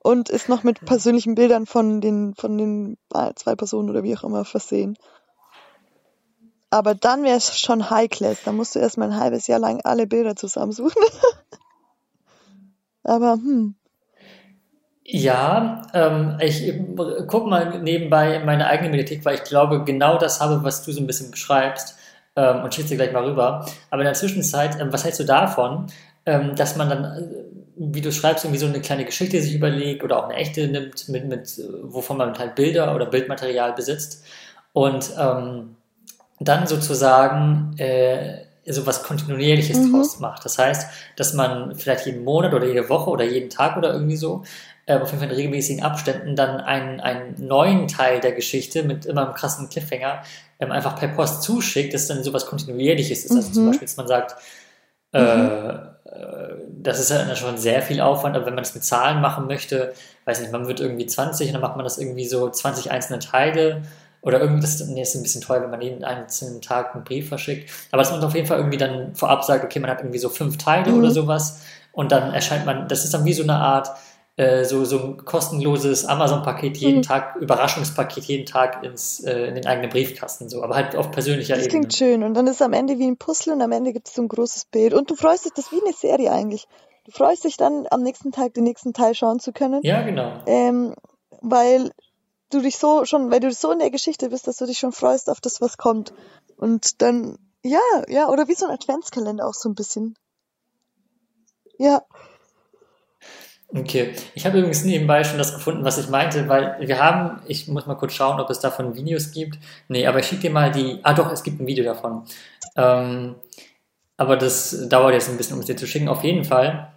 und ist noch mit persönlichen Bildern von den, von den zwei Personen oder wie auch immer versehen. Aber dann wäre es schon High Class. Da musst du erstmal ein halbes Jahr lang alle Bilder zusammensuchen. Aber hm. Ja, ähm, ich guck mal nebenbei in meine eigene Mediathek, weil ich glaube, genau das habe, was du so ein bisschen beschreibst ähm, und dir gleich mal rüber. Aber in der Zwischenzeit, ähm, was hältst du davon, ähm, dass man dann äh, wie du schreibst, irgendwie so eine kleine Geschichte sich überlegt oder auch eine echte nimmt, mit, mit, wovon man halt Bilder oder Bildmaterial besitzt und ähm, dann sozusagen äh, so was Kontinuierliches mhm. draus macht. Das heißt, dass man vielleicht jeden Monat oder jede Woche oder jeden Tag oder irgendwie so äh, auf jeden Fall in regelmäßigen Abständen dann einen, einen neuen Teil der Geschichte mit immer einem krassen Cliffhanger ähm, einfach per Post zuschickt, dass dann sowas Kontinuierliches ist. Mhm. Also zum mhm. Beispiel, dass man sagt, äh, mhm. Äh, das ist ja schon sehr viel Aufwand, aber wenn man das mit Zahlen machen möchte, weiß nicht, man wird irgendwie 20 und dann macht man das irgendwie so 20 einzelne Teile oder irgendwie, das nee, ist ein bisschen teuer, wenn man jeden einzelnen Tag einen Brief verschickt, aber dass man auf jeden Fall irgendwie dann vorab sagt, okay, man hat irgendwie so fünf Teile mhm. oder sowas und dann erscheint man, das ist dann wie so eine Art äh, so, so ein kostenloses Amazon-Paket jeden mhm. Tag, Überraschungspaket jeden Tag ins, äh, in den eigenen Briefkasten, so, aber halt auf persönlicher das Ebene. Das klingt schön. Und dann ist es am Ende wie ein Puzzle und am Ende gibt es so ein großes Bild. Und du freust dich, das ist wie eine Serie eigentlich. Du freust dich dann am nächsten Tag den nächsten Teil schauen zu können. Ja, genau. Ähm, weil du dich so schon, weil du so in der Geschichte bist, dass du dich schon freust auf das, was kommt. Und dann, ja, ja, oder wie so ein Adventskalender auch so ein bisschen. Ja. Okay, ich habe übrigens nebenbei schon das gefunden, was ich meinte, weil wir haben, ich muss mal kurz schauen, ob es davon Videos gibt. Nee, aber ich schicke dir mal die, ah doch, es gibt ein Video davon. Ähm, aber das dauert jetzt ein bisschen, um es dir zu schicken. Auf jeden Fall,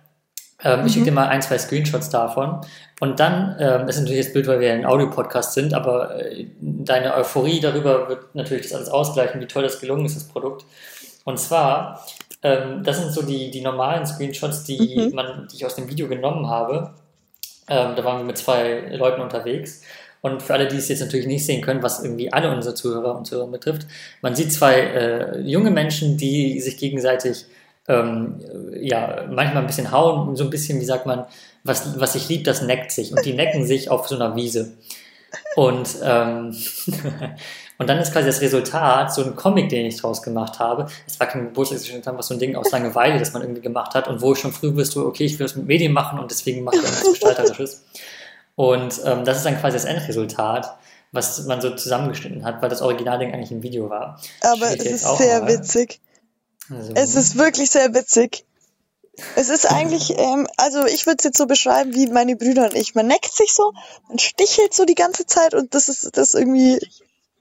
ähm, mhm. ich schicke dir mal ein, zwei Screenshots davon. Und dann, ähm, das ist natürlich das Bild, weil wir ein Audio-Podcast sind, aber äh, deine Euphorie darüber wird natürlich das alles ausgleichen, wie toll das gelungen ist, das Produkt. Und zwar ähm, das sind so die, die normalen Screenshots, die, mhm. man, die ich aus dem Video genommen habe. Ähm, da waren wir mit zwei Leuten unterwegs. Und für alle, die es jetzt natürlich nicht sehen können, was irgendwie alle unsere Zuhörer und Zuhörer betrifft, man sieht zwei äh, junge Menschen, die sich gegenseitig ähm, ja, manchmal ein bisschen hauen, so ein bisschen, wie sagt man, was, was sich liebt, das neckt sich. Und die necken sich auf so einer Wiese. Und ähm, Und dann ist quasi das Resultat so ein Comic, den ich draus gemacht habe. Es war kein Geburtstagsgeschenk, einfach so ein Ding aus Langeweile, das man irgendwie gemacht hat und wo ich schon früh wusste, okay, ich will das mit Medien machen und deswegen mache ich irgendwas Gestalterisches. Und ähm, das ist dann quasi das Endresultat, was man so zusammengeschnitten hat, weil das Originalding eigentlich ein Video war. Aber es ist sehr mal. witzig. Also. Es ist wirklich sehr witzig. Es ist eigentlich, ähm, also ich würde es jetzt so beschreiben wie meine Brüder und ich. Man neckt sich so, man stichelt so die ganze Zeit und das ist das irgendwie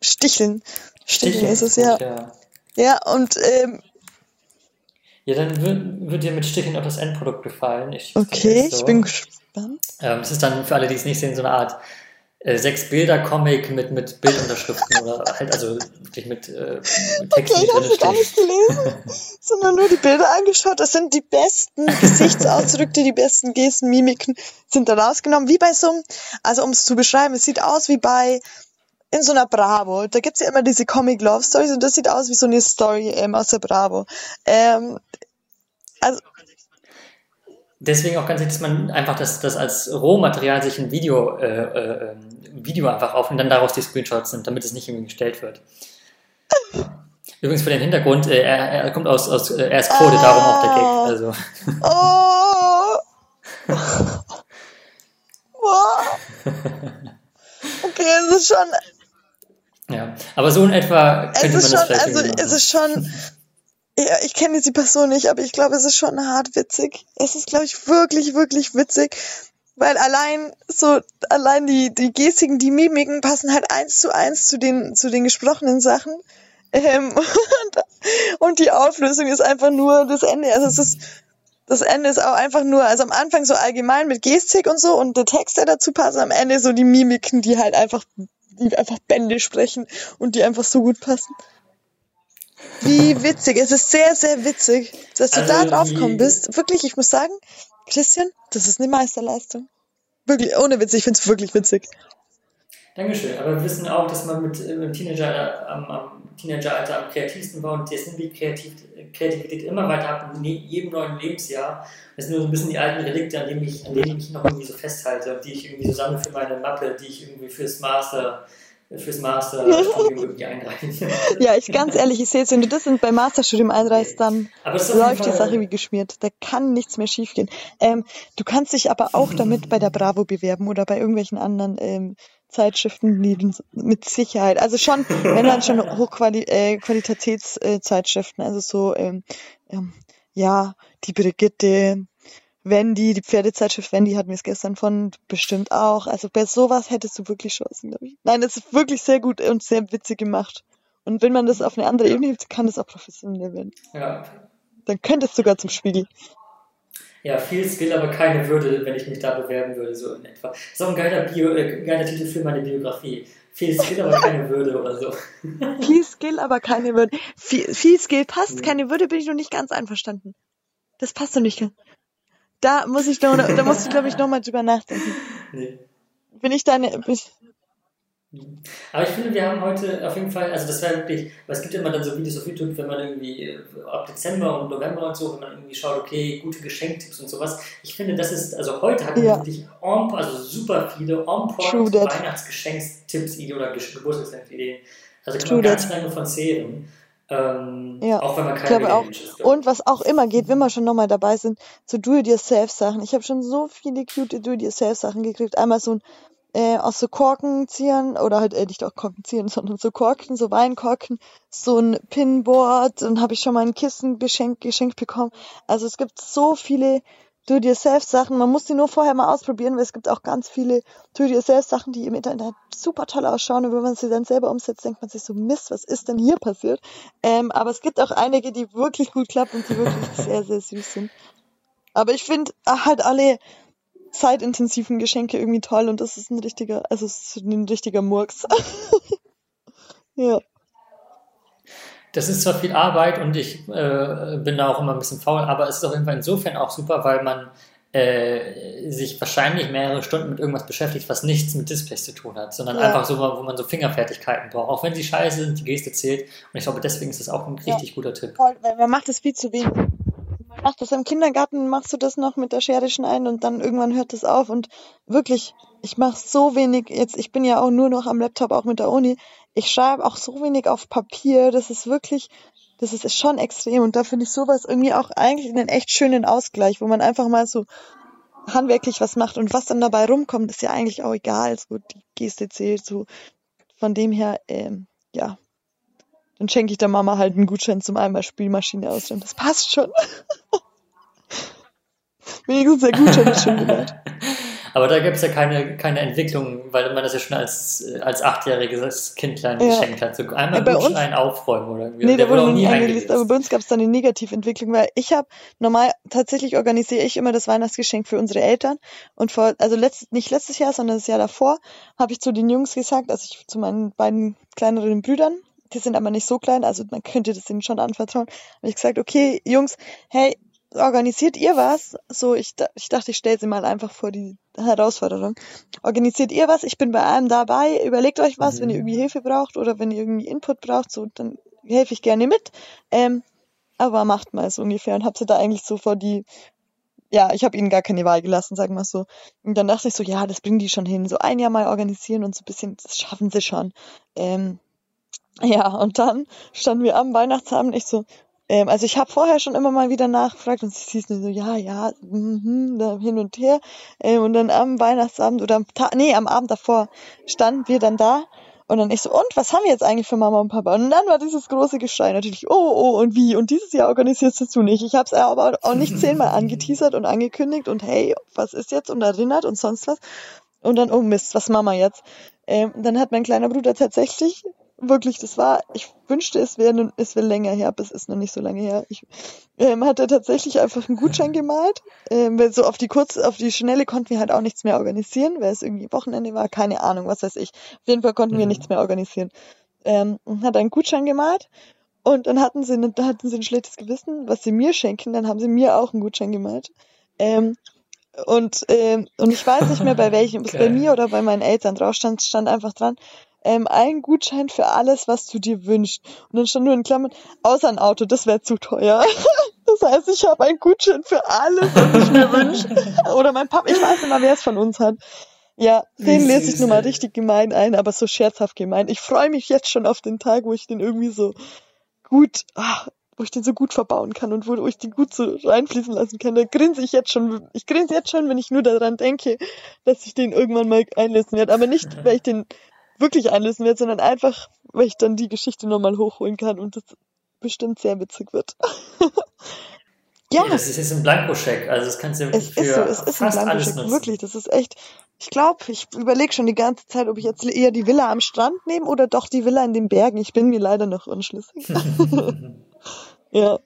Sticheln. Sticheln, Sticheln ist es, ja. ja. Ja, und ähm, ja, dann wird, wird dir mit Sticheln auch das Endprodukt gefallen. Ich okay, so. ich bin gespannt. Ähm, es ist dann für alle, die es nicht sehen, so eine Art sechs Bilder Comic mit mit Bildunterschriften oder halt also wirklich mit, äh, mit Texten. Okay, ich habe gar nicht gelesen, sondern nur die Bilder angeschaut. Das sind die besten Gesichtsausdrücke, die besten Gesten, Mimiken sind da rausgenommen. Wie bei so einem, also um es zu beschreiben, es sieht aus wie bei in so einer Bravo. Da gibt's ja immer diese Comic Love Stories und das sieht aus wie so eine Story ähm, aus der Bravo. Ähm, also Deswegen auch ganz wichtig, dass man einfach das, das als Rohmaterial sich ein Video, äh, äh, Video einfach auf und dann daraus die Screenshots nimmt, damit es nicht irgendwie gestellt wird. Übrigens für den Hintergrund, äh, er, er, kommt aus, aus äh, er ist Code, ah, darum auch der Gag. Also. Oh. okay, es ist schon ja, aber so in etwa könnte man das schon, vielleicht also es ist schon, ja, ich kenne jetzt die Person nicht, aber ich glaube, es ist schon hart witzig. Es ist, glaube ich, wirklich, wirklich witzig, weil allein so, allein die, die Gestiken, die Mimiken passen halt eins zu eins zu den, zu den gesprochenen Sachen. Ähm, und, und die Auflösung ist einfach nur das Ende. Also es ist, das Ende ist auch einfach nur, also am Anfang so allgemein mit Gestik und so und der Text, der dazu passt, am Ende so die Mimiken, die halt einfach die einfach Bände sprechen und die einfach so gut passen. Wie witzig. Es ist sehr, sehr witzig, dass du also da drauf gekommen bist. Wirklich, ich muss sagen, Christian, das ist eine Meisterleistung. Wirklich, ohne Witz, ich finde es wirklich witzig. Dankeschön. Aber wir wissen auch, dass man mit, mit Teenager, am, am Teenageralter am kreativsten war und jetzt nimmt die Kreativ Kreativität immer weiter ab in jedem neuen Lebensjahr. Das sind nur so ein bisschen die alten Relikte, an denen ich, an denen ich noch irgendwie so festhalte und die ich irgendwie so sammle für meine Mappe, die ich irgendwie fürs Master fürs Masterstudium irgendwie einreichen. ja, ich ganz ehrlich, ich sehe jetzt, wenn du das beim Masterstudium einreichst, dann läuft die Sache wie geschmiert. Da kann nichts mehr schiefgehen. Ähm, du kannst dich aber auch damit bei der Bravo bewerben oder bei irgendwelchen anderen ähm, Zeitschriften, die mit Sicherheit, also schon, wenn dann schon Hochqualitätszeitschriften, äh, äh also so, ähm, ähm, ja, die Brigitte, Wendy, die Pferdezeitschrift Wendy hat mir es gestern von bestimmt auch. Also bei sowas hättest du wirklich Chancen, glaube ich. Nein, es ist wirklich sehr gut und sehr witzig gemacht. Und wenn man das auf eine andere Ebene hebt, kann das auch professionell werden. Ja. Dann könnte es sogar zum Spiegel. Ja, viel Skill, aber keine Würde, wenn ich mich da bewerben würde, so in etwa. So ein geiler, Bio, äh, geiler Titel für meine Biografie. Viel Skill, aber keine Würde oder so. viel Skill, aber keine Würde. Viel, viel Skill passt, keine Würde bin ich noch nicht ganz einverstanden. Das passt noch nicht ganz. Da muss ich noch, da muss ich glaube ich nochmal drüber nachdenken. Nee. Bin ich deine, bin aber ich finde, wir haben heute auf jeden Fall, also das wäre wirklich, weil es gibt immer dann so Videos auf YouTube, wenn man irgendwie äh, ab Dezember und November und so, wenn man irgendwie schaut, okay, gute Geschenktipps und sowas. Ich finde, das ist, also heute hat man ja. wirklich on, also super viele on-point Weihnachtsgeschenkstipps oder Geburtstagsideen. Also kann man ganz lange von zehren. Ähm, ja, auch wenn man keine glaube auch. Ist, Und was auch immer geht, wenn wir schon nochmal dabei sind, so Do-it-yourself-Sachen. Ich habe schon so viele cute Do-it-yourself-Sachen gekriegt. Einmal so ein äh, aus so Korkenziehern oder halt äh, nicht auch Korkenziehern, sondern so Korken, so Weinkorken, so ein Pinboard und habe ich schon mal ein Kissen geschenkt, geschenkt bekommen. Also es gibt so viele Do-it-yourself-Sachen. Man muss die nur vorher mal ausprobieren, weil es gibt auch ganz viele Do-it-yourself-Sachen, die im Internet super toll ausschauen. Und wenn man sie dann selber umsetzt, denkt man sich so, Mist, was ist denn hier passiert? Ähm, aber es gibt auch einige, die wirklich gut klappen und die wirklich sehr, sehr süß sind. Aber ich finde halt alle zeitintensiven Geschenke irgendwie toll und das ist ein richtiger, also es ist ein richtiger Murks. ja. Das ist zwar viel Arbeit und ich äh, bin da auch immer ein bisschen faul, aber es ist auf jeden Fall insofern auch super, weil man äh, sich wahrscheinlich mehrere Stunden mit irgendwas beschäftigt, was nichts mit Displays zu tun hat, sondern ja. einfach so, wo man so Fingerfertigkeiten braucht. Auch wenn sie scheiße sind, die Geste zählt. Und ich glaube, deswegen ist das auch ein richtig ja. guter Tipp. Voll, weil man macht das viel zu wenig. Ach, das im Kindergarten machst du das noch mit der Schere schneiden und dann irgendwann hört das auf und wirklich, ich mache so wenig jetzt, ich bin ja auch nur noch am Laptop, auch mit der Uni, ich schreibe auch so wenig auf Papier, das ist wirklich, das ist schon extrem. Und da finde ich sowas irgendwie auch eigentlich einen echt schönen Ausgleich, wo man einfach mal so handwerklich was macht. Und was dann dabei rumkommt, ist ja eigentlich auch egal, so die Geste zählt, so von dem her, ähm, ja, dann schenke ich der Mama halt einen Gutschein zum einmal Spielmaschine aus und das passt schon. Wenigstens der Gutschein ist schon gemacht. Aber da gibt es ja keine, keine Entwicklung, weil man das ja schon als, als achtjähriges Kindlein ja. geschenkt hat. So einmal ja, Gutschein uns, aufräumen oder irgendwie. Nee, der, der wurde nie eingelöst. Aber bei uns gab es dann eine Negativentwicklung, weil ich habe normal, tatsächlich organisiere ich immer das Weihnachtsgeschenk für unsere Eltern. Und vor, also letzt, nicht letztes Jahr, sondern das Jahr davor, habe ich zu den Jungs gesagt, also ich zu meinen beiden kleineren Brüdern, die sind aber nicht so klein, also man könnte das ihnen schon anvertrauen. Habe ich gesagt, okay, Jungs, hey, organisiert ihr was? So, ich, ich dachte, ich stelle sie mal einfach vor die Herausforderung. Organisiert ihr was? Ich bin bei allem dabei. Überlegt euch was, mhm. wenn ihr irgendwie Hilfe braucht oder wenn ihr irgendwie Input braucht, so, dann helfe ich gerne mit. Ähm, aber macht mal so ungefähr und hab sie da eigentlich so vor die, ja, ich habe ihnen gar keine Wahl gelassen, sagen wir so. Und dann dachte ich so, ja, das bringen die schon hin. So ein Jahr mal organisieren und so ein bisschen, das schaffen sie schon. Ähm, ja, und dann standen wir am Weihnachtsabend, ich so, ähm, also ich habe vorher schon immer mal wieder nachgefragt und sie hieß nur so, ja, ja, mhm, da hin und her. Ähm, und dann am Weihnachtsabend oder am Tag, nee, am Abend davor standen wir dann da und dann ich so, und was haben wir jetzt eigentlich für Mama und Papa? Und dann war dieses große Geschrei natürlich, oh, oh, und wie? Und dieses Jahr organisierst du nicht. Ich habe es aber auch nicht zehnmal angeteasert und angekündigt und hey, was ist jetzt und erinnert und sonst was. Und dann, oh Mist, was Mama jetzt? Ähm, dann hat mein kleiner Bruder tatsächlich wirklich, das war, ich wünschte, es wäre es wäre länger her, aber es ist noch nicht so lange her. Ich ähm, hatte tatsächlich einfach einen Gutschein gemalt. Ähm, weil so auf die kurz, auf die Schnelle konnten wir halt auch nichts mehr organisieren, weil es irgendwie Wochenende war, keine Ahnung, was weiß ich. Auf jeden Fall konnten mhm. wir nichts mehr organisieren. Ähm, und hat einen Gutschein gemalt und dann hatten sie, hatten sie ein schlechtes Gewissen, was sie mir schenken, dann haben sie mir auch einen Gutschein gemalt. Ähm, Und, ähm, und ich weiß nicht mehr bei welchem, ob es bei mir oder bei meinen Eltern drauf stand, stand einfach dran, ähm, ein Gutschein für alles, was du dir wünschst. Und dann stand nur in Klammern, außer ein Auto, das wäre zu teuer. das heißt, ich habe ein Gutschein für alles, was ich mir wünsche. Oder mein Papa, ich weiß nicht mal, wer es von uns hat. Ja, den lese ich nur mal richtig gemein ein, aber so scherzhaft gemein. Ich freue mich jetzt schon auf den Tag, wo ich den irgendwie so gut, ach, wo ich den so gut verbauen kann und wo ich den gut so reinfließen lassen kann. Da grinse ich jetzt schon, ich grinse jetzt schon, wenn ich nur daran denke, dass ich den irgendwann mal einlösen werde. Aber nicht, weil ich den wirklich einlösen werde, sondern einfach, weil ich dann die Geschichte nochmal hochholen kann und das bestimmt sehr witzig wird. ja. ja. Das ist jetzt ein Blankoscheck, also das kannst du ja wirklich es ist für so, es ist ein Blankoscheck, wirklich, das ist echt, ich glaube, ich überlege schon die ganze Zeit, ob ich jetzt eher die Villa am Strand nehme oder doch die Villa in den Bergen. Ich bin mir leider noch unschlüssig. ja.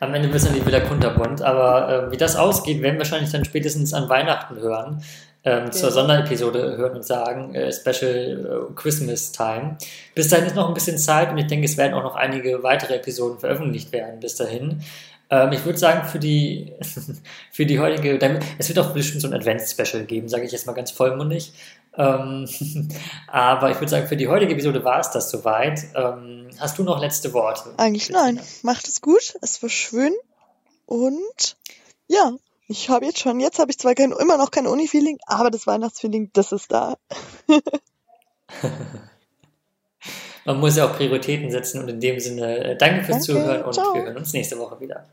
Am Ende bist du die Villa Kunterbund, aber äh, wie das ausgeht, werden wir wahrscheinlich dann spätestens an Weihnachten hören ähm, zur Sonderepisode hören und sagen, äh, Special äh, Christmas Time. Bis dahin ist noch ein bisschen Zeit und ich denke, es werden auch noch einige weitere Episoden veröffentlicht werden bis dahin. Ähm, ich würde sagen, für die, für die heutige, es wird auch bestimmt so ein Advents-Special geben, sage ich jetzt mal ganz vollmundig. Ähm, aber ich würde sagen, für die heutige Episode war es das soweit. Ähm, hast du noch letzte Worte? Eigentlich nein. Macht es gut, es war schön und ja, ich habe jetzt schon, jetzt habe ich zwar kein, immer noch kein Uni-Feeling, aber das Weihnachtsfeeling, das ist da. Man muss ja auch Prioritäten setzen und in dem Sinne, äh, danke fürs danke, Zuhören und ciao. wir hören uns nächste Woche wieder.